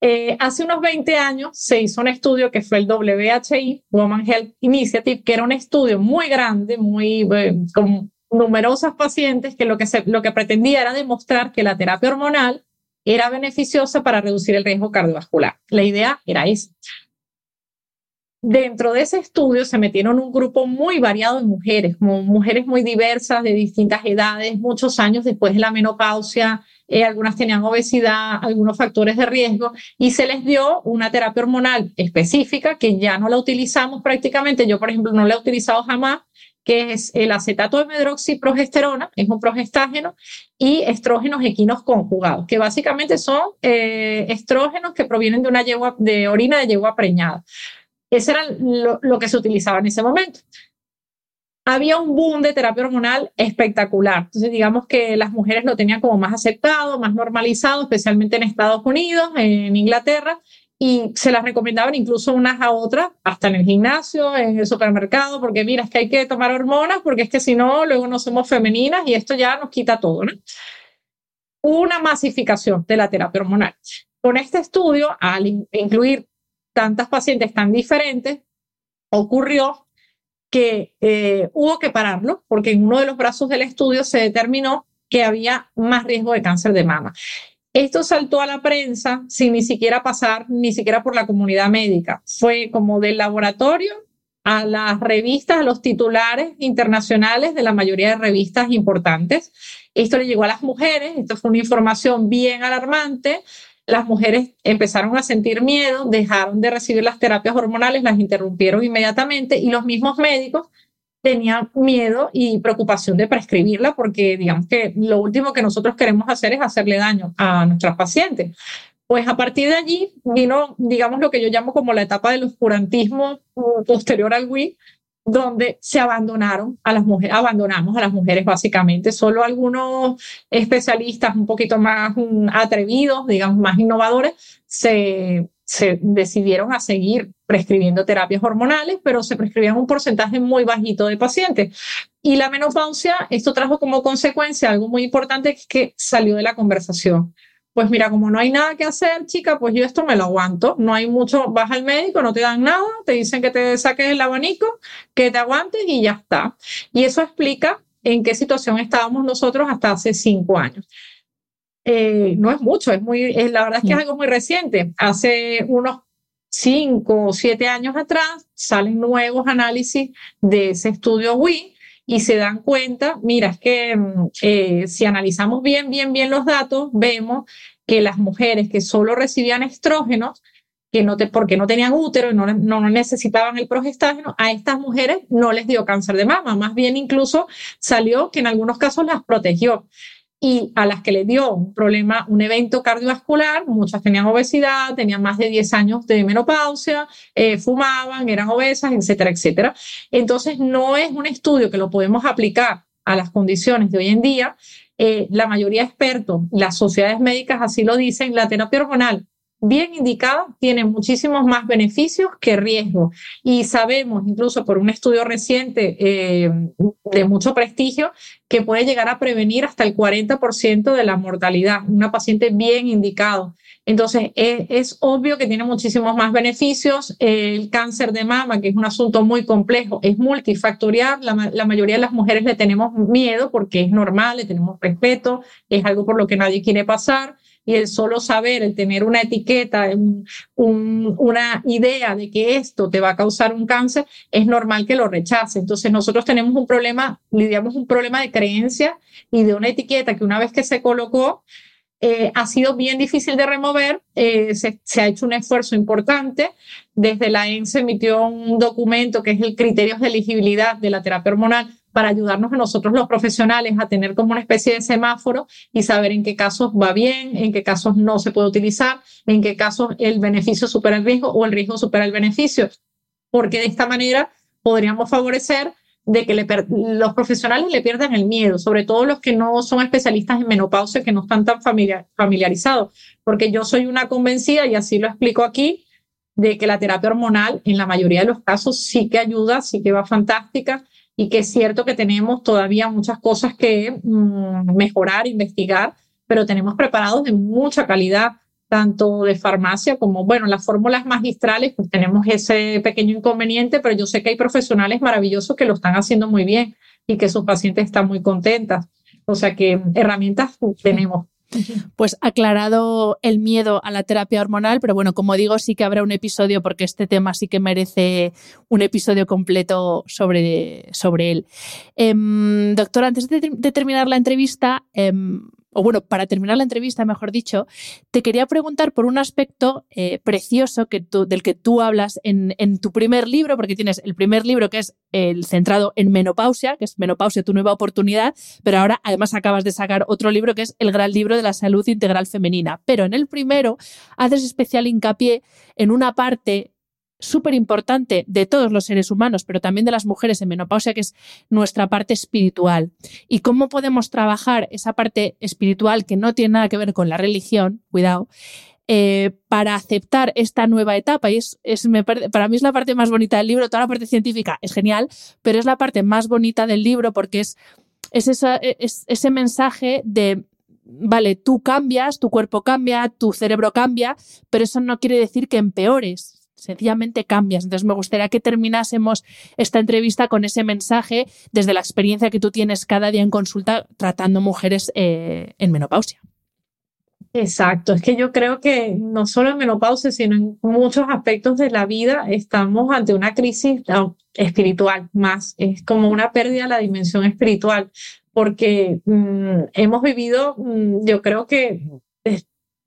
Eh, hace unos 20 años se hizo un estudio que fue el WHI, Woman Health Initiative, que era un estudio muy grande, muy, eh, con numerosas pacientes que lo que, lo que pretendía era demostrar que la terapia hormonal era beneficiosa para reducir el riesgo cardiovascular. La idea era esa. Dentro de ese estudio se metieron un grupo muy variado de mujeres, mujeres muy diversas, de distintas edades, muchos años después de la menopausia, eh, algunas tenían obesidad, algunos factores de riesgo, y se les dio una terapia hormonal específica que ya no la utilizamos prácticamente. Yo, por ejemplo, no la he utilizado jamás, que es el acetato de medroxiprogesterona, es un progestágeno, y estrógenos equinos conjugados, que básicamente son eh, estrógenos que provienen de una yegua, de orina de yegua preñada. Ese era lo, que se utilizaba en ese momento había un boom de terapia hormonal espectacular. Entonces, digamos que las mujeres lo tenían como más aceptado, más normalizado, especialmente en Estados Unidos, en Inglaterra, y se las recomendaban incluso unas a otras, hasta en el gimnasio, en el supermercado, porque mira, es que hay que tomar hormonas, porque es que si no, luego no somos femeninas y esto ya nos quita todo, ¿no? Una masificación de la terapia hormonal. Con este estudio, al incluir tantas pacientes tan diferentes, ocurrió que eh, hubo que pararlo, porque en uno de los brazos del estudio se determinó que había más riesgo de cáncer de mama. Esto saltó a la prensa sin ni siquiera pasar, ni siquiera por la comunidad médica. Fue como del laboratorio a las revistas, a los titulares internacionales de la mayoría de revistas importantes. Esto le llegó a las mujeres, esto fue una información bien alarmante. Las mujeres empezaron a sentir miedo, dejaron de recibir las terapias hormonales, las interrumpieron inmediatamente y los mismos médicos tenía miedo y preocupación de prescribirla porque digamos que lo último que nosotros queremos hacer es hacerle daño a nuestras pacientes. Pues a partir de allí vino, digamos, lo que yo llamo como la etapa del oscurantismo posterior al WI, donde se abandonaron a las mujeres, abandonamos a las mujeres básicamente. Solo algunos especialistas un poquito más mm, atrevidos, digamos, más innovadores, se se decidieron a seguir prescribiendo terapias hormonales, pero se prescribían un porcentaje muy bajito de pacientes. Y la menopausia, esto trajo como consecuencia algo muy importante que salió de la conversación. Pues mira, como no hay nada que hacer, chica, pues yo esto me lo aguanto. No hay mucho, vas al médico, no te dan nada, te dicen que te saques el abanico, que te aguantes y ya está. Y eso explica en qué situación estábamos nosotros hasta hace cinco años. Eh, no es mucho, es muy, la verdad es que es algo muy reciente. Hace unos cinco o siete años atrás salen nuevos análisis de ese estudio WI y se dan cuenta, mira, es que mm, eh, si analizamos bien, bien, bien los datos, vemos que las mujeres que solo recibían estrógenos, que no te, porque no tenían útero y no, no necesitaban el progestágeno, a estas mujeres no les dio cáncer de mama, más bien incluso salió que en algunos casos las protegió y a las que le dio un problema, un evento cardiovascular, muchas tenían obesidad, tenían más de 10 años de menopausia, eh, fumaban, eran obesas, etcétera, etcétera. Entonces, no es un estudio que lo podemos aplicar a las condiciones de hoy en día. Eh, la mayoría de expertos, las sociedades médicas así lo dicen, la terapia hormonal bien indicada tiene muchísimos más beneficios que riesgos. Y sabemos, incluso por un estudio reciente eh, de mucho prestigio, que puede llegar a prevenir hasta el 40% de la mortalidad, una paciente bien indicado. Entonces, es, obvio que tiene muchísimos más beneficios. El cáncer de mama, que es un asunto muy complejo, es multifactorial. La, mayoría de las mujeres le tenemos miedo porque es normal, le tenemos respeto, es algo por lo que nadie quiere pasar y el solo saber, el tener una etiqueta, una idea de que esto te va a causar un cáncer, es normal que lo rechace. Entonces nosotros tenemos un problema, lidiamos un problema de creencia y de una etiqueta que una vez que se colocó, eh, ha sido bien difícil de remover, eh, se, ha hecho un esfuerzo importante. Desde la ENSE emitió un documento que es el criterio de elegibilidad de la terapia hormonal para ayudarnos a nosotros los profesionales a tener como una especie de semáforo y saber en qué casos va bien, en qué casos no se puede utilizar, en qué casos el beneficio supera el riesgo o el riesgo supera el beneficio. Porque de esta manera podríamos favorecer de que los profesionales le pierdan el miedo, sobre todo los que no son especialistas en menopausia, que no están tan familiarizados, porque yo soy una convencida, y así lo explico aquí, de que la terapia hormonal en la mayoría de los casos sí que ayuda, sí que va fantástica, y que es cierto que tenemos todavía muchas cosas que mm, mejorar, investigar, pero tenemos preparados de mucha calidad, tanto de farmacia como, bueno, las fórmulas magistrales, pues tenemos ese pequeño inconveniente, pero yo sé que hay profesionales maravillosos que lo están haciendo muy bien y que sus pacientes están muy contentas. O sea que herramientas tenemos. Pues aclarado el miedo a la terapia hormonal, pero bueno, como digo, sí que habrá un episodio porque este tema sí que merece un episodio completo sobre, sobre él. Em, doctor, antes de, terminar la entrevista, em, o bueno, para terminar la entrevista, mejor dicho, te quería preguntar por un aspecto eh, precioso que del que tú hablas en, tu primer libro, porque tienes el primer libro que es el centrado en menopausia, que es Menopausia, tu nueva oportunidad, pero ahora además acabas de sacar otro libro que es el gran libro de la salud integral femenina. Pero en el primero haces especial hincapié en una parte súper importante de todos los seres humanos, pero también de las mujeres en menopausia, que es nuestra parte espiritual. Y cómo podemos trabajar esa parte espiritual que no tiene nada que ver con la religión, cuidado, eh, para aceptar esta nueva etapa. Y es, para mí es la parte más bonita del libro, toda la parte científica es genial, pero es la parte más bonita del libro porque es ese mensaje de vale, tú cambias, tu cuerpo cambia, tu cerebro cambia, pero eso no quiere decir que empeores sencillamente cambias. Entonces me gustaría que terminásemos esta entrevista con ese mensaje desde la experiencia que tú tienes cada día en consulta tratando mujeres eh, en menopausia. Exacto, es que yo creo que no solo en menopausia, sino en muchos aspectos de la vida estamos ante una crisis espiritual más, es como una pérdida de la dimensión espiritual, porque mm, hemos vivido, mm, yo creo que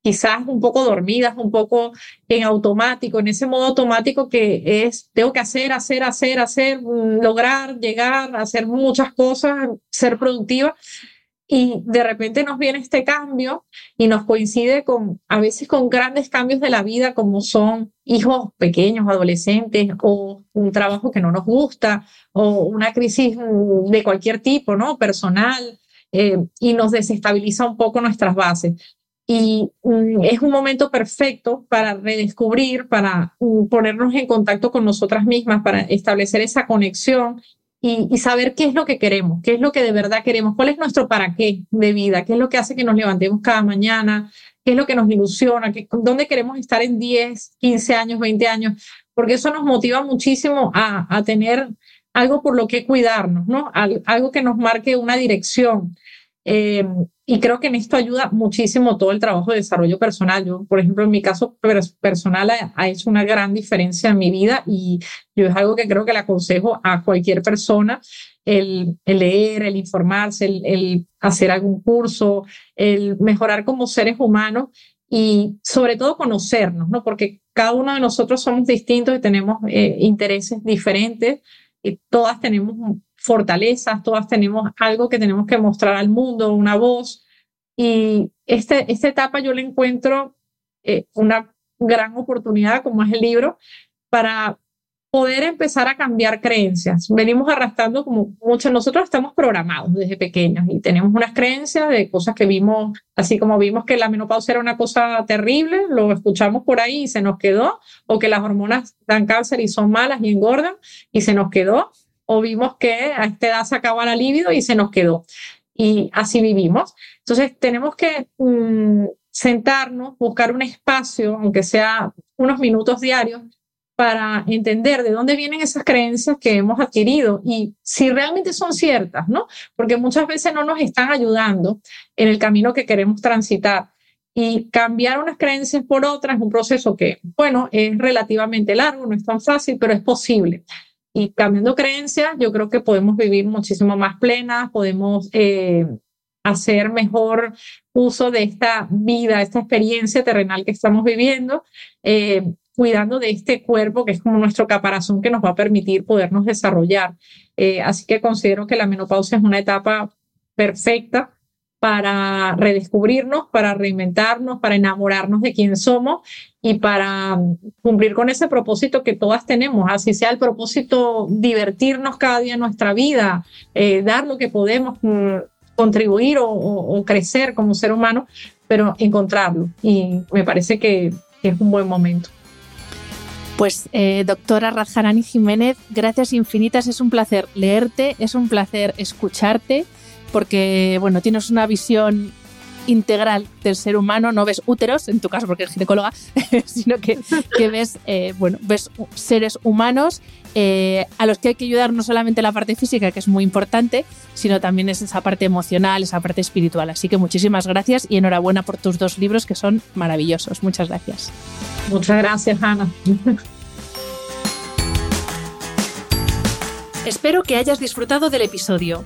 quizás un poco dormidas, un poco en automático, en ese modo automático que es, tengo que hacer, hacer, hacer, hacer, mm, lograr, llegar, hacer muchas cosas, ser productiva. Y de repente nos viene este cambio y nos coincide con, a veces con grandes cambios de la vida, como son hijos pequeños, adolescentes, o un trabajo que no nos gusta, o una crisis mm, de cualquier tipo, ¿no? Personal, eh, y nos desestabiliza un poco nuestras bases y mm, es un momento perfecto para redescubrir, para mm, ponernos en contacto con nosotras mismas, para establecer esa conexión y, saber qué es lo que queremos, qué es lo que de verdad queremos, cuál es nuestro para qué de vida, qué es lo que hace que nos levantemos cada mañana, qué es lo que nos ilusiona, qué, dónde queremos estar en 10, 15 años, 20 años, porque eso nos motiva muchísimo a, a tener algo por lo que cuidarnos, ¿no? algo que nos marque una dirección. Eh, y creo que en esto ayuda muchísimo todo el trabajo de desarrollo personal. Yo, por ejemplo, en mi caso personal ha, hecho una gran diferencia en mi vida y yo es algo que creo que le aconsejo a cualquier persona, el, leer, el informarse, el, el, hacer algún curso, el mejorar como seres humanos y sobre todo conocernos, ¿no? Porque cada uno de nosotros somos distintos y tenemos eh, intereses diferentes y todas tenemos fortalezas, todas tenemos algo que tenemos que mostrar al mundo, una voz. Y este, esta etapa yo le encuentro eh, una gran oportunidad, como es el libro, para poder empezar a cambiar creencias. Venimos arrastrando como muchos, nosotros estamos programados desde pequeños y tenemos unas creencias de cosas que vimos, así como vimos que la menopausia era una cosa terrible, lo escuchamos por ahí y se nos quedó, o que las hormonas dan cáncer y son malas y engordan y se nos quedó, o vimos que a esta edad se acaba la libido y se nos quedó. Y así vivimos. Entonces tenemos que mm, sentarnos, buscar un espacio, aunque sea unos minutos diarios, para entender de dónde vienen esas creencias que hemos adquirido y si realmente son ciertas, ¿no? Porque muchas veces no nos están ayudando en el camino que queremos transitar. Y cambiar unas creencias por otras es un proceso que, bueno, es relativamente largo, no es tan fácil, pero es posible. Y cambiando creencias, yo creo que podemos vivir muchísimo más plenas, podemos eh, hacer mejor uso de esta vida, esta experiencia terrenal que estamos viviendo, eh, cuidando de este cuerpo que es como nuestro caparazón que nos va a permitir podernos desarrollar. Eh, así que considero que la menopausia es una etapa perfecta para redescubrirnos, para reinventarnos, para enamorarnos de quién somos y para mm, cumplir con ese propósito que todas tenemos, así sea el propósito divertirnos cada día en nuestra vida, eh, dar lo que podemos, mm, contribuir o, crecer como ser humano, pero encontrarlo. Y me parece que, es un buen momento. Pues eh, doctora Radharani Jiménez, gracias infinitas, es un placer leerte, es un placer escucharte porque bueno, tienes una visión integral del ser humano, no ves úteros, en tu caso porque eres ginecóloga, sino que, que ves, eh, bueno, ves seres humanos eh, a los que hay que ayudar no solamente la parte física, que es muy importante, sino también es esa parte emocional, esa parte espiritual. Así que muchísimas gracias y enhorabuena por tus dos libros que son maravillosos. Muchas gracias. Muchas gracias, Ana. Espero que hayas disfrutado del episodio.